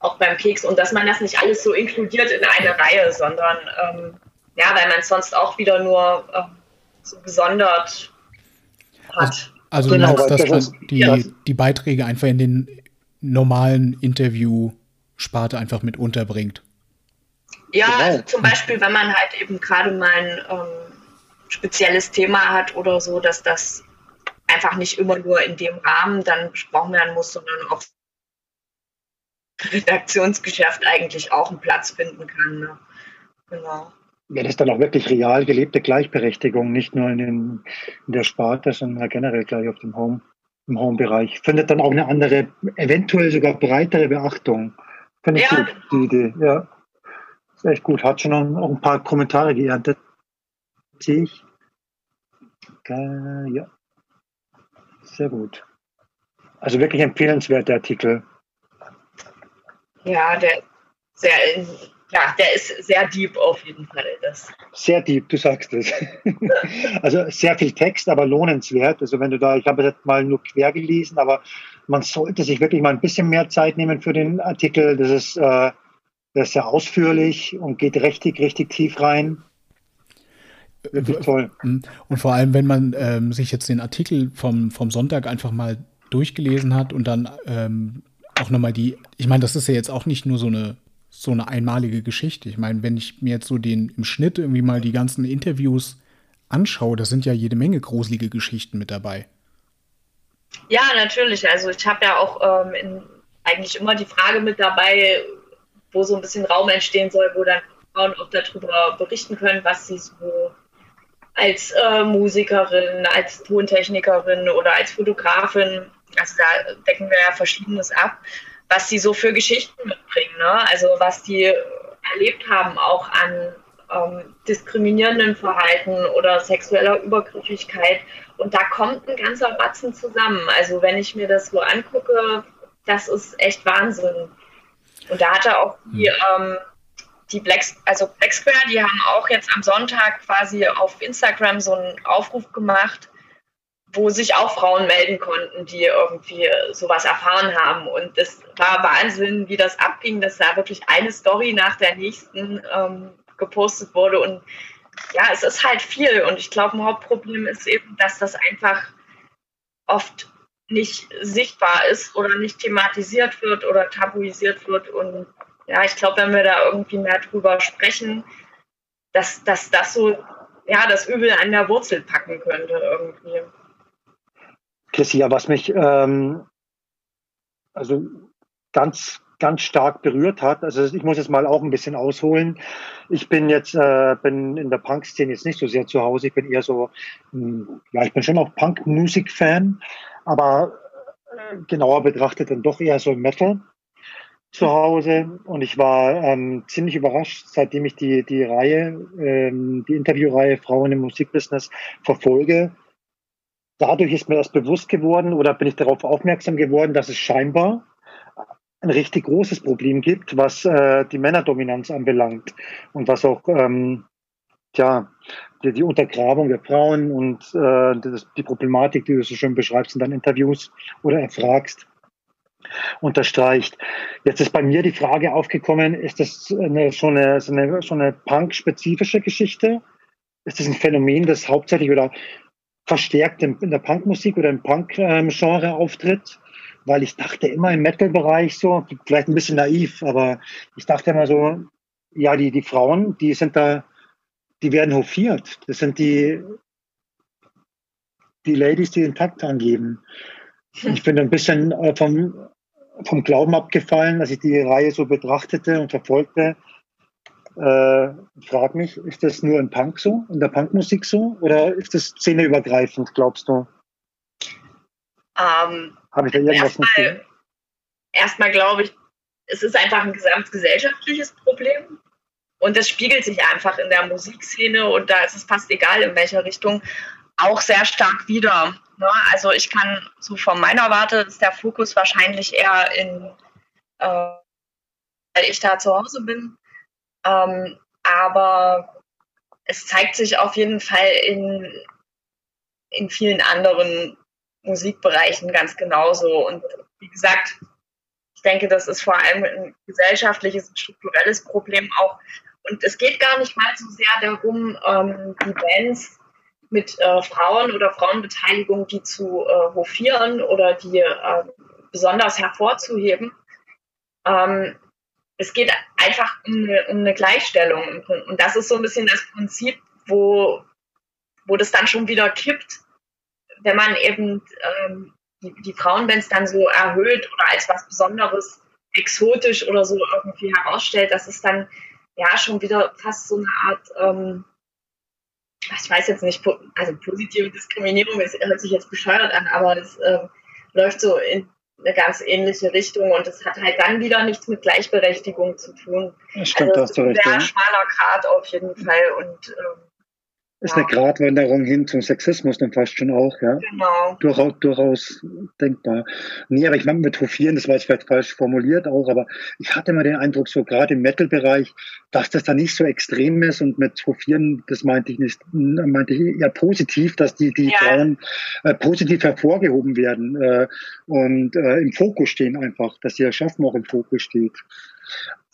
auch beim Keks und dass man das nicht alles so inkludiert in eine Reihe, sondern ähm, ja, weil man es sonst auch wieder nur ähm, so gesondert hat. Also Genau, du meinst, dass man die, ja. die Beiträge einfach in den normalen Interview-Sparte einfach mit unterbringt. Ja, Genau. also zum Beispiel, wenn man halt eben gerade mal ein ähm, spezielles Thema hat oder so, dass das einfach nicht immer nur in dem Rahmen dann besprochen werden muss, sondern auch Redaktionsgeschäft eigentlich auch einen Platz finden kann. Ne? Genau. Ja, das ist dann auch wirklich real gelebte Gleichberechtigung, nicht nur in, den, in der Sparte, sondern generell gleich auf dem Home, im Home-Bereich. Findet dann auch eine andere, eventuell sogar breitere Beachtung. Finde ich Ja. gut, die Idee, ja. Ist echt gut. Hat schon auch ein paar Kommentare geerntet. Sehe ich. Äh, ja. Sehr gut. Also wirklich empfehlenswert, der Artikel. Ja, der sehr, ja, der ist sehr deep auf jeden Fall. Das. Sehr deep, du sagst es. also sehr viel Text, aber lohnenswert. Also wenn du da, ich habe jetzt mal nur quer gelesen, aber man sollte sich wirklich mal ein bisschen mehr Zeit nehmen für den Artikel. Das ist, äh, das ist sehr ausführlich und geht richtig, richtig tief rein. Wirklich toll. Mm. Und vor allem, wenn man ähm, sich jetzt den Artikel vom, vom Sonntag einfach mal durchgelesen hat und dann ähm, auch nochmal die, ich meine, das ist ja jetzt auch nicht nur so eine, so eine einmalige Geschichte. Ich meine, wenn ich mir jetzt so den im Schnitt irgendwie mal die ganzen Interviews anschaue, da sind ja jede Menge gruselige Geschichten mit dabei. Ja, natürlich. Also ich habe ja auch ähm, in, eigentlich immer die Frage mit dabei, wo so ein bisschen Raum entstehen soll, wo dann Frauen auch darüber berichten können, was sie so als äh, Musikerin, als Tontechnikerin oder als Fotografin, also da decken wir ja verschiedenes ab, was sie so für Geschichten mitbringen. Ne? Also was die erlebt haben, auch an ähm, diskriminierenden Verhalten oder sexueller Übergriffigkeit. Und da kommt ein ganzer Batzen zusammen. Also wenn ich mir das so angucke, das ist echt Wahnsinn. Und da hatte auch die, ähm, die Black, also Black Square, die haben auch jetzt am Sonntag quasi auf Instagram so einen Aufruf gemacht, wo sich auch Frauen melden konnten, die irgendwie sowas erfahren haben. Und es war Wahnsinn, wie das abging, dass da wirklich eine Story nach der nächsten ähm, gepostet wurde. Und ja, es ist halt viel. Und ich glaube, ein Hauptproblem ist eben, dass das einfach oft nicht sichtbar ist oder nicht thematisiert wird oder tabuisiert wird. Und ja, ich glaube, wenn wir da irgendwie mehr drüber sprechen, dass, dass das so ja, das Übel an der Wurzel packen könnte irgendwie. Chrissy, ja, was mich ähm, also ganz, ganz stark berührt hat, also ich muss jetzt mal auch ein bisschen ausholen. Ich bin jetzt, äh, bin in der Punk-Szene jetzt nicht so sehr zu Hause, ich bin eher so, mh, ja, ich bin schon auch Punk-Musik-Fan, aber äh, genauer betrachtet dann doch eher so Metal zu Hause und ich war ähm, ziemlich überrascht, seitdem ich die, die Reihe, ähm, die Interviewreihe Frauen im Musikbusiness verfolge, dadurch ist mir das bewusst geworden oder bin ich darauf aufmerksam geworden, dass es scheinbar ein richtig großes Problem gibt, was äh, die Männerdominanz anbelangt und was auch ähm, tja, die, die Untergrabung der Frauen und äh, das, die Problematik, die du so schön beschreibst in deinen Interviews oder erfragst, unterstreicht. Jetzt ist bei mir die Frage aufgekommen, ist das eine, so eine, so eine, so eine punk-spezifische Geschichte? Ist das ein Phänomen, das hauptsächlich oder verstärkt in, in der Punkmusik oder im Punk-Genre auftritt, weil ich dachte immer im Metal-Bereich so, vielleicht ein bisschen naiv, aber ich dachte immer so, ja, die, die Frauen, die sind da, die werden hofiert. Das sind die, die Ladies, die den Takt angeben. Ich bin ein bisschen äh, vom, vom Glauben abgefallen, als ich die Reihe so betrachtete und verfolgte, Äh, frag mich, ist das nur in Punk so, in der Punkmusik so, oder ist das szeneübergreifend, glaubst du? Ähm, Habe ich da irgendwas nicht erstmal, gehört? erstmal glaube ich, es ist einfach ein gesamtgesellschaftliches Problem. Und das spiegelt sich einfach in der Musikszene und da ist es fast egal, in welcher Richtung, auch sehr stark wieder. Ne? Also ich kann so von meiner Warte ist der Fokus wahrscheinlich eher in, äh, weil ich da zu Hause bin. Ähm, aber es zeigt sich auf jeden Fall in, in vielen anderen Musikbereichen ganz genauso. Und wie gesagt, ich denke, das ist vor allem ein gesellschaftliches, strukturelles Problem auch. Und es geht gar nicht mal so sehr darum, ähm, die Bands mit äh, Frauen oder Frauenbeteiligung, die zu äh, hofieren oder die äh, besonders hervorzuheben. Ähm, es geht einfach um eine, um eine Gleichstellung. Und das ist so ein bisschen das Prinzip, wo, wo das dann schon wieder kippt, wenn man eben ähm, die, die Frauenbands dann so erhöht oder als was Besonderes exotisch oder so irgendwie herausstellt, das ist dann ja schon wieder fast so eine Art, ähm, ich weiß jetzt nicht, also positive Diskriminierung das hört sich jetzt bescheuert an, aber das ähm, läuft so in eine ganz ähnliche Richtung und es hat halt dann wieder nichts mit Gleichberechtigung zu tun. Das stimmt, also da es hast ist ein sehr schmaler Grad auf jeden Fall und ähm, Ist eine Gratwanderung hin zum Sexismus dann fast schon auch, ja. genau. Durchaus, durchaus denkbar. Nee, aber ich meine mit Hofieren, das war jetzt vielleicht falsch formuliert auch, aber ich hatte immer den Eindruck, so gerade im Metal-Bereich, dass das da nicht so extrem ist und mit Hofieren, das meinte ich nicht, meinte ich eher positiv, dass die, die Ja. Frauen äh, positiv hervorgehoben werden äh, und äh, im Fokus stehen einfach, dass ihr Schaffen auch im Fokus steht.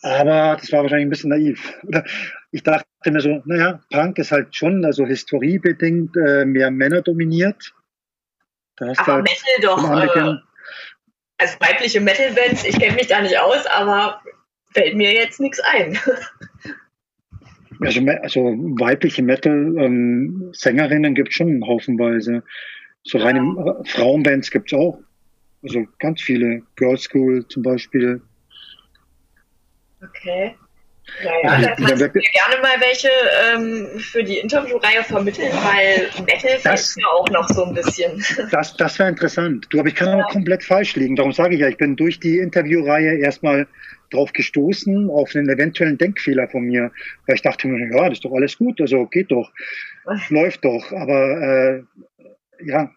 Aber das war wahrscheinlich ein bisschen naiv. Ich dachte mir so, naja, Punk ist halt schon, also historiebedingt äh, mehr Männer dominiert. Da Aber halt Metal doch, äh, also weibliche Metal-Bands, ich kenne mich da nicht aus, aber fällt mir jetzt nichts ein. also, also weibliche Metal-Sängerinnen gibt es schon haufenweise. So reine äh, Frauenbands gibt es auch. Also ganz viele. Girl School zum Beispiel. Okay. Ja, Naja, ich- da kannst du mir gerne mal welche ähm, für die Interviewreihe vermitteln, weil Metal Das- fehlt mir auch noch so ein bisschen. Das, das wäre interessant. Du, aber ich kann auch komplett falsch liegen. Darum sage ich ja, ich bin durch die Interviewreihe erstmal drauf gestoßen, auf einen eventuellen Denkfehler von mir. Weil ich dachte mir, ja, das ist doch alles gut, also geht doch, läuft doch. Aber äh, ja,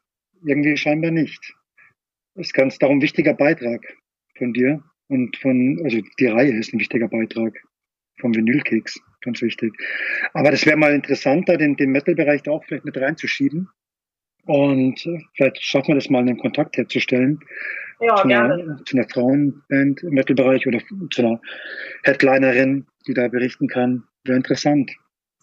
irgendwie scheinbar nicht. Das ist ganz darum ein wichtiger Beitrag von dir. Und von, also die Reihe ist ein wichtiger Beitrag vom Vinylkeks, ganz wichtig. Aber das wäre mal interessanter, den, den Metal-Bereich da auch vielleicht mit reinzuschieben. Und äh, vielleicht schaffen wir das mal, einen Kontakt herzustellen Ja, zu, gerne. einer, zu einer Frauenband im Metal-Bereich oder zu einer Headlinerin, die da berichten kann. Wäre interessant.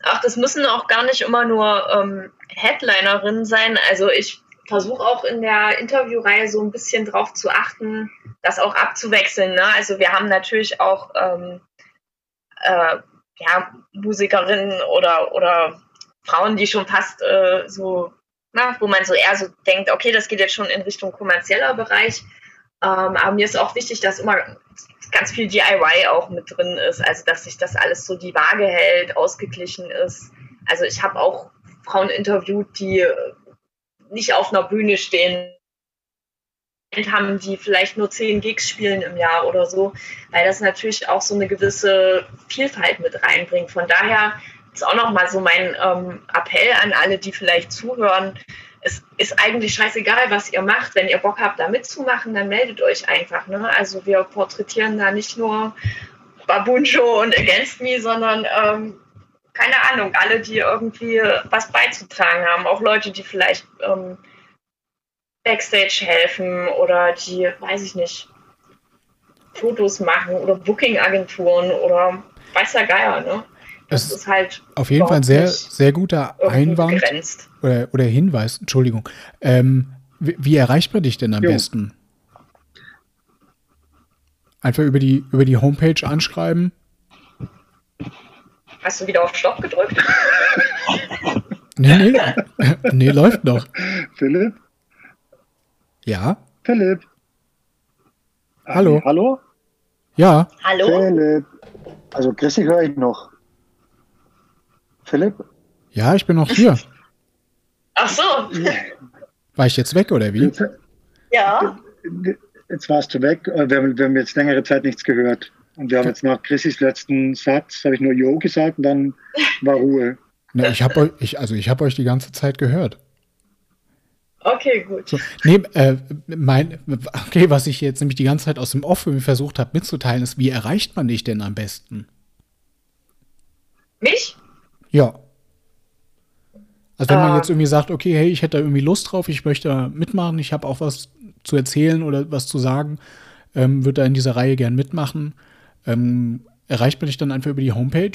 Ach, das müssen auch gar nicht immer nur ähm, Headlinerinnen sein. Also ich versuche auch in der Interviewreihe so ein bisschen drauf zu achten, das auch abzuwechseln. Ne? Also wir haben natürlich auch ähm, äh, ja, Musikerinnen oder, oder Frauen, die schon fast äh, so, na, wo man so eher so denkt, okay, das geht jetzt schon in Richtung kommerzieller Bereich. Ähm, aber mir ist auch wichtig, dass immer ganz viel DIY auch mit drin ist, also dass sich das alles so die Waage hält, ausgeglichen ist. Also ich habe auch Frauen interviewt, die nicht auf einer Bühne stehen haben, die vielleicht nur zehn Gigs spielen im Jahr oder so, weil das natürlich auch so eine gewisse Vielfalt mit reinbringt. Von daher ist auch nochmal so mein ähm, Appell an alle, die vielleicht zuhören. Es ist eigentlich scheißegal, was ihr macht. Wenn ihr Bock habt, da mitzumachen, dann meldet euch einfach. Ne? Also wir porträtieren da nicht nur Babuncho und Against Me, sondern ähm, keine Ahnung, alle, die irgendwie was beizutragen haben. Auch Leute, die vielleicht ähm, Backstage helfen oder die, weiß ich nicht, Fotos machen oder Booking-Agenturen oder weiß der Geier, ne? Das Es ist halt Auf jeden Fall ein sehr, sehr guter Einwand oder, oder Hinweis, Entschuldigung. Ähm, wie, wie erreicht man dich denn am Jo. besten? Einfach über die, über die Homepage anschreiben? Hast du wieder auf Stopp gedrückt? Nee, nee, nee, läuft noch. Philipp? Ja, Philipp? Hallo. Hallo? ja, Hallo? Philipp. Also Chrissy höre ich noch. Philipp? Ja, ich bin noch hier. Ach so. War ich jetzt weg oder wie? Ja. jetzt warst du weg. äh, Wir haben, wir haben jetzt längere Zeit nichts gehört. Und wir haben jetzt nach Chrissys letzten Satz, habe ich nur Jo gesagt und dann war Ruhe. Ne, ich habe euch, ich, also ich habe euch die ganze Zeit gehört. Okay, gut. So, nee, äh, mein, okay, was ich jetzt nämlich die ganze Zeit aus dem Off versucht habe mitzuteilen, ist, wie erreicht man dich denn am besten? Mich? Ja. Also wenn man Ah. jetzt irgendwie sagt, okay, hey, ich hätte da irgendwie Lust drauf, ich möchte mitmachen, ich habe auch was zu erzählen oder was zu sagen, ähm, würde da in dieser Reihe gern mitmachen, ähm, erreicht man dich dann einfach über die Homepage?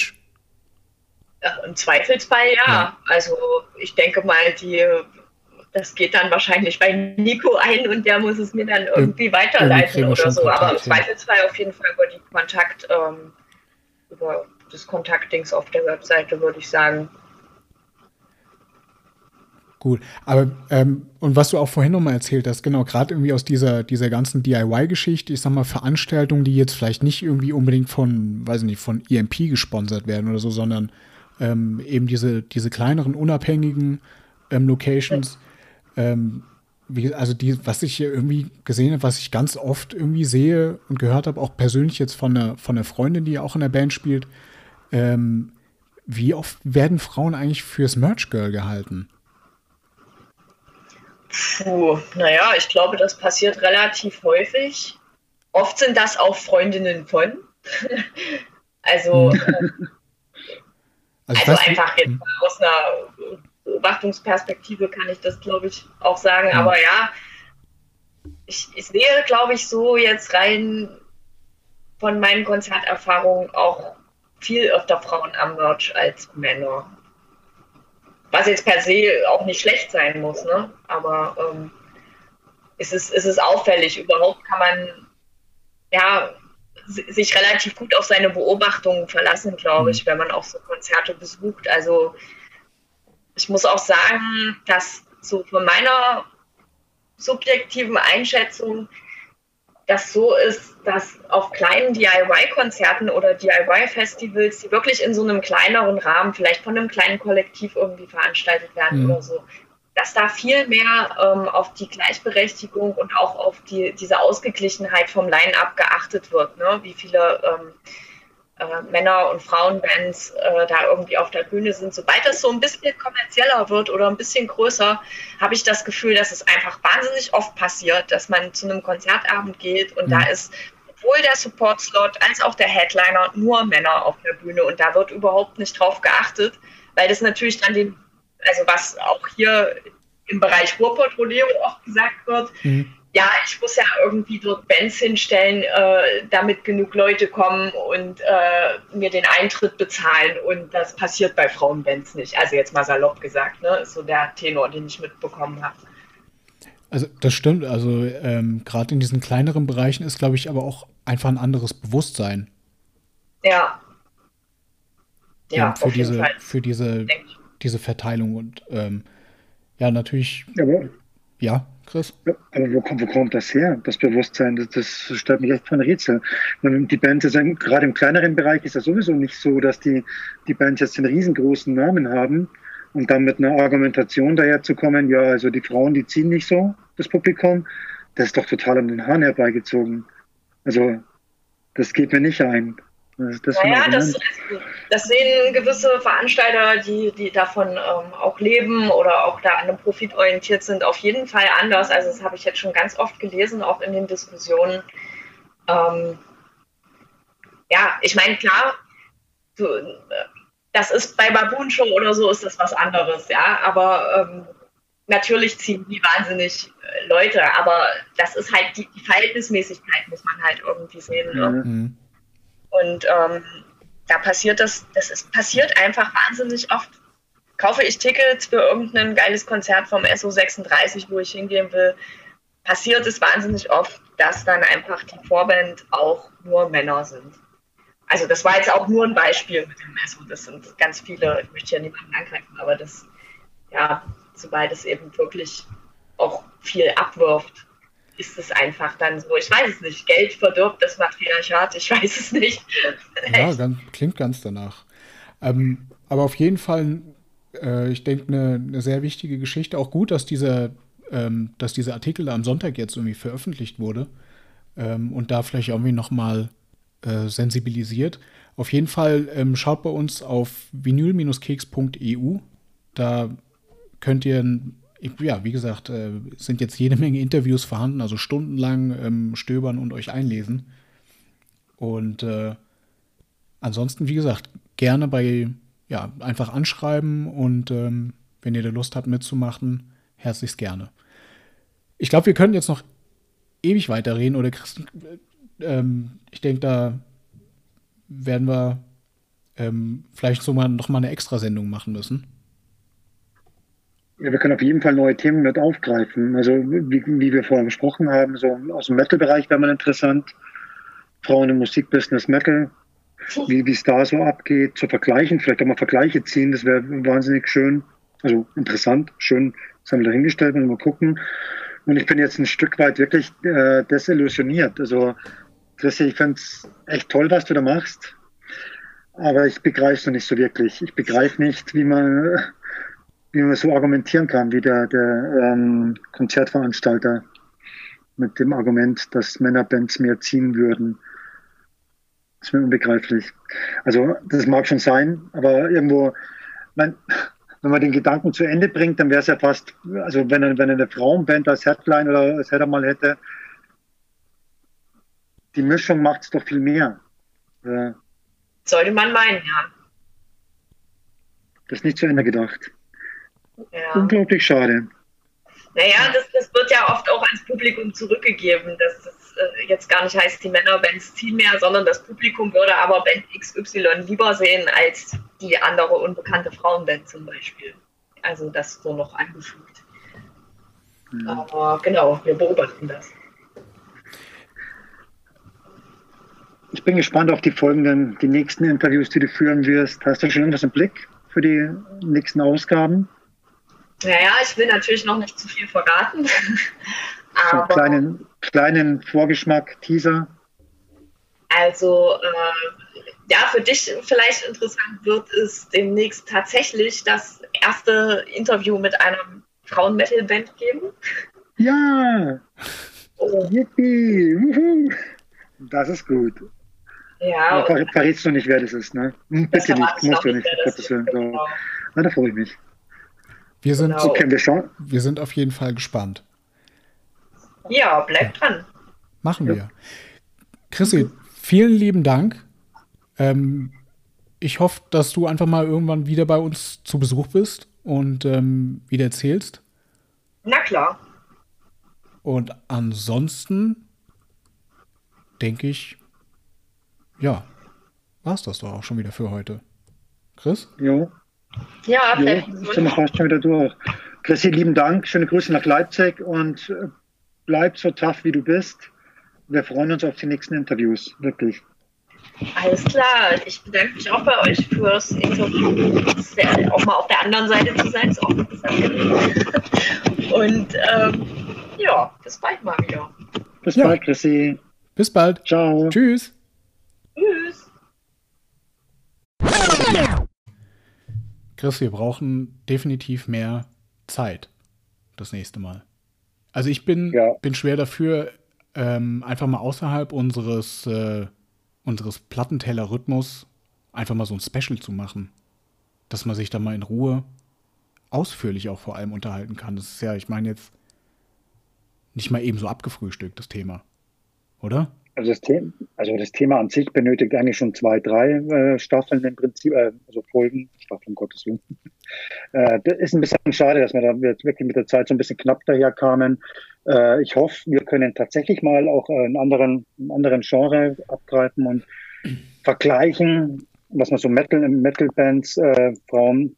Im Zweifelsfall ja. Ja. Also ich denke mal, die, das geht dann wahrscheinlich bei Nico ein und der muss es mir dann irgendwie weiterleiten oder so. Aber im Kontakt. Zweifelsfall auf jeden Fall über die Kontakt, ähm, über das Kontaktdings auf der Webseite, würde ich sagen. Gut, aber ähm, und was du auch vorhin nochmal erzählt hast, genau, gerade irgendwie aus dieser, dieser ganzen DIY-Geschichte, ich sag mal, Veranstaltungen, die jetzt vielleicht nicht irgendwie unbedingt von, weiß ich nicht, von EMP gesponsert werden oder so, sondern ähm, eben diese, diese kleineren, unabhängigen ähm, Locations, ähm, wie, also die, was ich hier irgendwie gesehen habe, was ich ganz oft irgendwie sehe und gehört habe, auch persönlich jetzt von einer, von einer Freundin, die auch in der Band spielt, ähm, wie oft werden Frauen eigentlich fürs Merch Girl gehalten? Puh, naja, ich glaube, das passiert relativ häufig. Oft sind das auch Freundinnen von. also, äh, Also, Also nicht- einfach jetzt Hm. mal aus einer Beobachtungsperspektive kann ich das, glaube ich, auch sagen. Ja. Aber ja, ich, ich sehe, glaube ich, so jetzt rein von meinen Konzerterfahrungen auch viel öfter Frauen am Merch als Männer. Was jetzt per se auch nicht schlecht sein muss, ne? Aber ähm, es, ist, es ist auffällig. Überhaupt kann man ja si- sich relativ gut auf seine Beobachtungen verlassen, glaube ich, wenn man auch so Konzerte besucht. Also ich muss auch sagen, dass so von meiner subjektiven Einschätzung das so ist, dass auf kleinen DIY-Konzerten oder DIY-Festivals, die wirklich in so einem kleineren Rahmen, vielleicht von einem kleinen Kollektiv irgendwie veranstaltet werden Mhm. oder so, dass da viel mehr ähm, auf die Gleichberechtigung und auch auf die, diese Ausgeglichenheit vom Line-Up geachtet wird, ne? wie viele ähm, äh, Männer- und Frauenbands äh, da irgendwie auf der Bühne sind. Sobald das so ein bisschen kommerzieller wird oder ein bisschen größer, habe ich das Gefühl, dass es einfach wahnsinnig oft passiert, dass man zu einem Konzertabend geht und Mhm. da ist sowohl der Support-Slot als auch der Headliner nur Männer auf der Bühne und da wird überhaupt nicht drauf geachtet, weil das natürlich dann den, also was auch hier im Bereich Ruhrpott-Rodeo oft gesagt wird, Mhm. Ja, ich muss ja irgendwie dort Bands hinstellen, äh, damit genug Leute kommen und äh, mir den Eintritt bezahlen. Und das passiert bei Frauenbands nicht. Also jetzt mal salopp gesagt, ne? Ist so der Tenor, den ich mitbekommen habe. Also das stimmt, also ähm, gerade in diesen kleineren Bereichen ist, glaube ich, aber auch einfach ein anderes Bewusstsein Ja. Ja, ähm, für auf jeden diese, Fall. für diese, denke ich. diese Verteilung und ähm, ja, natürlich, Aber, ja, Chris. aber wo, kommt- wo kommt das her, das Bewusstsein? Das, das stellt mich echt vor ein Rätsel. Die Bands, ist ein- gerade im kleineren Bereich ist das sowieso nicht so, dass die, die Bands jetzt den riesengroßen Namen haben und dann mit einer Argumentation daherzukommen, ja, also die Frauen, die ziehen nicht so, das Publikum, das ist doch total an den Haaren herbeigezogen. Also, das geht mir nicht ein. Das, das Naja, das, das sehen gewisse Veranstalter, die, die davon ähm, auch leben oder auch da an einem Profit orientiert sind, auf jeden Fall anders. Also das habe ich jetzt schon ganz oft gelesen, auch in den Diskussionen. Ähm, ja, ich meine, klar, du, das ist bei Baboon Show oder so ist das was anderes, ja, aber ähm, natürlich ziehen die wahnsinnig äh, Leute, aber das ist halt die, die Verhältnismäßigkeit, muss man halt irgendwie sehen. Ne? Ja. Mhm. Und ähm, da passiert das, das ist, passiert einfach wahnsinnig oft. Kaufe ich Tickets für irgendein geiles Konzert vom SO36, wo ich hingehen will, passiert es wahnsinnig oft, dass dann einfach die Vorband auch nur Männer sind. Also das war jetzt auch nur ein Beispiel mit dem SO, das sind ganz viele, ich möchte ja niemanden angreifen, aber das, ja, sobald es eben wirklich auch viel abwirft, ist es einfach dann so, ich weiß es nicht, Geld verdirbt das Matriarchat, ich weiß es nicht. Ja, ganz, klingt ganz danach. Ähm, aber auf jeden Fall, äh, ich denke, eine ne sehr wichtige Geschichte. Auch gut, dass dieser, ähm, dass dieser Artikel am Sonntag jetzt irgendwie veröffentlicht wurde ähm, und da vielleicht irgendwie nochmal äh, sensibilisiert. Auf jeden Fall ähm, schaut bei uns auf vinyl-keks.eu. Da könnt ihr, ja, wie gesagt, äh, sind jetzt jede Menge Interviews vorhanden, also stundenlang ähm, stöbern und euch einlesen. Und äh, ansonsten, wie gesagt, gerne bei, ja, einfach anschreiben und ähm, wenn ihr da Lust habt mitzumachen, herzlichst gerne. Ich glaube, wir können jetzt noch ewig weiterreden oder ähm, ich denke, da werden wir ähm, vielleicht so mal noch mal eine Extrasendung machen müssen. Ja, wir können auf jeden Fall neue Themen mit aufgreifen. Also wie, wie wir vorher besprochen haben, so aus dem Metal-Bereich wäre mal interessant. Frauen im Musikbusiness Metal, wie es da so abgeht, zu vergleichen, vielleicht auch mal Vergleiche ziehen, das wäre wahnsinnig schön, also interessant, schön, das haben wir dahingestellt und mal gucken. Und ich bin jetzt ein Stück weit wirklich äh, desillusioniert. Also Christi, ich finde es echt toll, was du da machst, aber ich begreife es noch nicht so wirklich. Ich begreife nicht, wie man, wie man so argumentieren kann, wie der, der ähm, Konzertveranstalter mit dem Argument, dass Männerbands mehr ziehen würden. Das ist mir unbegreiflich. Also das mag schon sein, aber irgendwo, mein, wenn man den Gedanken zu Ende bringt, dann wäre es ja fast, also wenn, wenn eine Frauenband als Headline oder als Header mal hätte, die Mischung macht es doch viel mehr. Sollte man meinen, ja. Das ist nicht zu Ende gedacht. Ja. Unglaublich schade. Naja, das, das wird ja oft auch ans Publikum zurückgegeben, dass es äh, jetzt gar nicht heißt, die Männerbands ziehen mehr, sondern das Publikum würde aber Band XY lieber sehen als die andere unbekannte Frauenband zum Beispiel. Also das so noch angefügt. Mhm. Aber genau, wir beobachten das. Ich bin gespannt auf die folgenden, die nächsten Interviews, die du führen wirst. Hast du schon irgendwas im Blick für die nächsten Ausgaben? Naja, ich will natürlich noch nicht zu viel verraten. so einen kleinen, kleinen Vorgeschmack, Teaser. Also, äh, ja, für dich vielleicht interessant wird es demnächst tatsächlich das erste Interview mit einer Frauen-Metal-Band geben. Ja! Oh. Yippie! Das ist gut. Ja. Verrätst du nicht, wer das ist, ne? Hm, bitte nicht, musst du nicht. Gottes Willen. Genau. Na, da freue ich mich. Wir sind, genau. okay, wir, wir sind auf jeden Fall gespannt. Ja, bleib dran. Machen wir. Chrissy, vielen lieben Dank. Ähm, ich hoffe, dass du einfach mal irgendwann wieder bei uns zu Besuch bist und ähm, wieder erzählst. Na klar. Und ansonsten denke ich, ja, war es das doch auch schon wieder für heute. Chris? Jo. Ja, jo, sind wir fast schon wieder durch. Chrissy, lieben Dank. Schöne Grüße nach Leipzig und äh, bleib so tough, wie du bist. Wir freuen uns auf die nächsten Interviews, wirklich. Alles klar. Ich bedanke mich auch bei euch fürs Interview. Auch mal auf der anderen Seite zu sein, ist auch interessant. Und ähm, ja, bis bald mal wieder. Bis ja. bald, Chrissy. Bis bald. Ciao. Tschüss. Tschüss. Chris, wir brauchen definitiv mehr Zeit das nächste Mal. Also ich bin, ja. bin schwer dafür, ähm, einfach mal außerhalb unseres, äh, unseres Plattenteller-Rhythmus einfach mal so ein Special zu machen. Dass man sich da mal in Ruhe ausführlich auch vor allem unterhalten kann. Das ist ja, ich meine jetzt nicht mal eben so abgefrühstückt, das Thema. Oder? Also das, Thema, also das Thema an sich benötigt eigentlich schon zwei, drei äh, Staffeln im Prinzip, äh, also Folgen, Staffeln Gottes Willen. Äh, das ist ein bisschen schade, dass wir da jetzt wirklich mit der Zeit so ein bisschen knapp daherkamen. Äh, ich hoffe, wir können tatsächlich mal auch einen anderen, einen anderen Genre abgreifen und vergleichen, was man so Metal, Metal-Bands, äh, Frauen,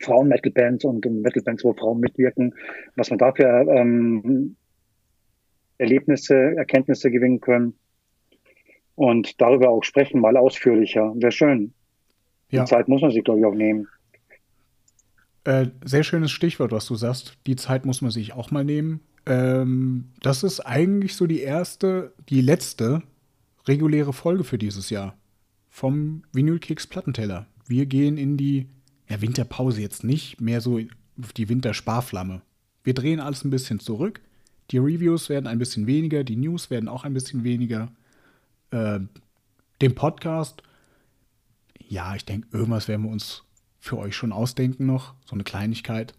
Frauen-Metal-Bands und Metal-Bands, wo Frauen mitwirken, was man dafür ähm, Erlebnisse, Erkenntnisse gewinnen können und darüber auch sprechen, mal ausführlicher. Wäre schön. Ja. Die Zeit muss man sich, glaube ich, auch nehmen. Äh, sehr schönes Stichwort, was du sagst. Die Zeit muss man sich auch mal nehmen. Ähm, das ist eigentlich so die erste, die letzte reguläre Folge für dieses Jahr vom Vinyl Kicks Plattenteller. wir gehen in die ja, Winterpause jetzt nicht, mehr so auf die Wintersparflamme. Wir drehen alles ein bisschen zurück. Die Reviews werden ein bisschen weniger, die News werden auch ein bisschen weniger. Äh, den Podcast, ja, ich denke, irgendwas werden wir uns für euch schon ausdenken noch. So eine Kleinigkeit.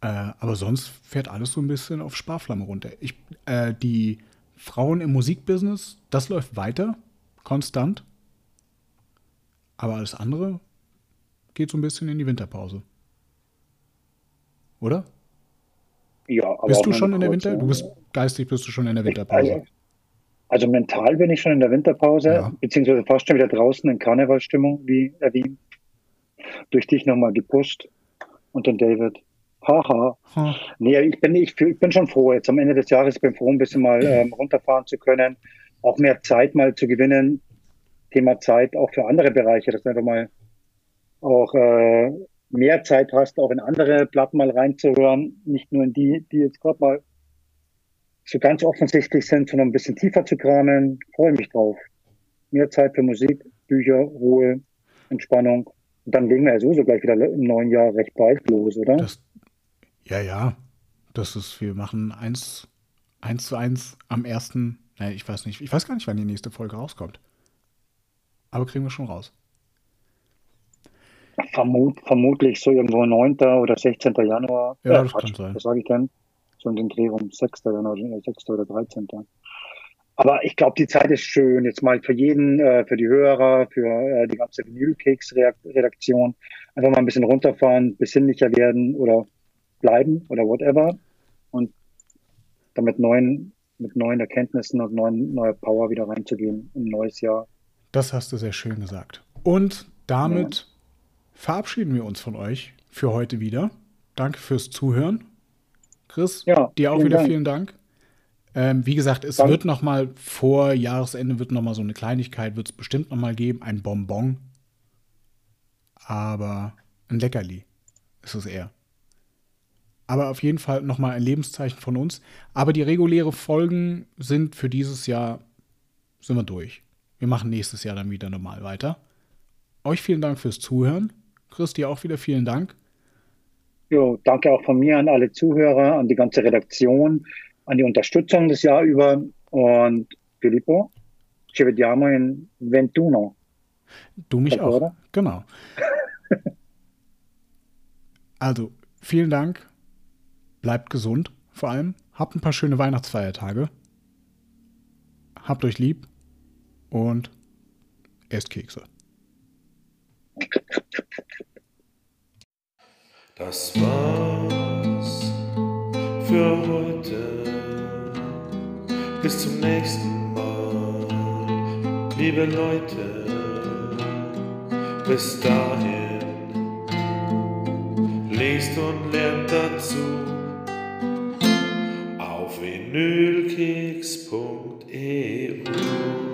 Äh, aber sonst fährt alles so ein bisschen auf Sparflamme runter. Ich, äh, die Frauen im Musikbusiness, das läuft weiter, konstant. Aber alles andere geht so ein bisschen in die Winterpause. Oder? Ja, aber bist du schon in der Winter? Du bist geistig bist du schon in der Also, Winterpause. also mental bin ich schon in der Winterpause, Ja. beziehungsweise fast schon wieder draußen in Karnevalstimmung, wie erwähnt. Durch dich nochmal gepusht. Und den David. Haha. Ha, Nee, ich bin, ich, ich bin schon froh. Jetzt am Ende des Jahres bin ich froh, ein bisschen mal ähm, runterfahren zu können. Auch mehr Zeit mal zu gewinnen. Thema Zeit auch für andere Bereiche, dass du einfach mal auch äh, mehr Zeit hast, auch in andere Platten mal reinzuhören. Nicht nur in die, die jetzt gerade mal so ganz offensichtlich sind, sondern ein bisschen tiefer zu kramen. Freue mich drauf. Mehr Zeit für Musik, Bücher, Ruhe, Entspannung. Und dann legen wir ja sowieso gleich wieder im neuen Jahr recht bald los, oder? das, ja, ja. Das ist, wir machen eins, eins zu eins am ersten. Nein, ich weiß nicht. Ich weiß gar nicht, wann die nächste Folge rauskommt. Aber kriegen wir schon raus. Vermut, vermutlich so irgendwo 9. oder 16. Januar. Ja, das kann sein. Was sage ich denn? So in den Dreh rum 6. Januar, äh, 6. oder 13. Aber ich glaube, die Zeit ist schön. Jetzt mal für jeden, äh, für die Hörer, für äh, die ganze Vinylkeks-Redaktion. Einfach mal ein bisschen runterfahren, besinnlicher werden oder bleiben oder whatever. Und dann mit neuen, mit neuen Erkenntnissen und neuen, neuer Power wieder reinzugehen im neues Jahr. Das hast du sehr schön gesagt. Und damit verabschieden wir uns von euch für heute wieder. Danke fürs Zuhören. Chris, Ja, dir auch wieder Dank. vielen Dank. Ähm, wie gesagt, es Dank. wird noch mal vor Jahresende wird noch mal so eine Kleinigkeit, wird es bestimmt noch mal geben, ein Bonbon. Aber ein Leckerli ist es eher. Aber auf jeden Fall noch mal ein Lebenszeichen von uns. Aber die reguläre Folgen sind für dieses Jahr sind wir durch. Wir machen nächstes Jahr dann wieder normal weiter. Euch vielen Dank fürs Zuhören. Chris, dir auch wieder vielen Dank. Jo, danke auch von mir an alle Zuhörer, an die ganze Redaktion, an die Unterstützung das Jahr über. Und Filippo, ci vediamo in 21. Du mich auch. Oder? Genau. Also, vielen Dank. Bleibt gesund, vor allem. Habt ein paar schöne Weihnachtsfeiertage. Habt euch lieb und esst Kekse. Das war's für heute. Bis zum nächsten Mal, liebe Leute. Bis dahin, lest und lernt dazu auf vinylkeks.eu.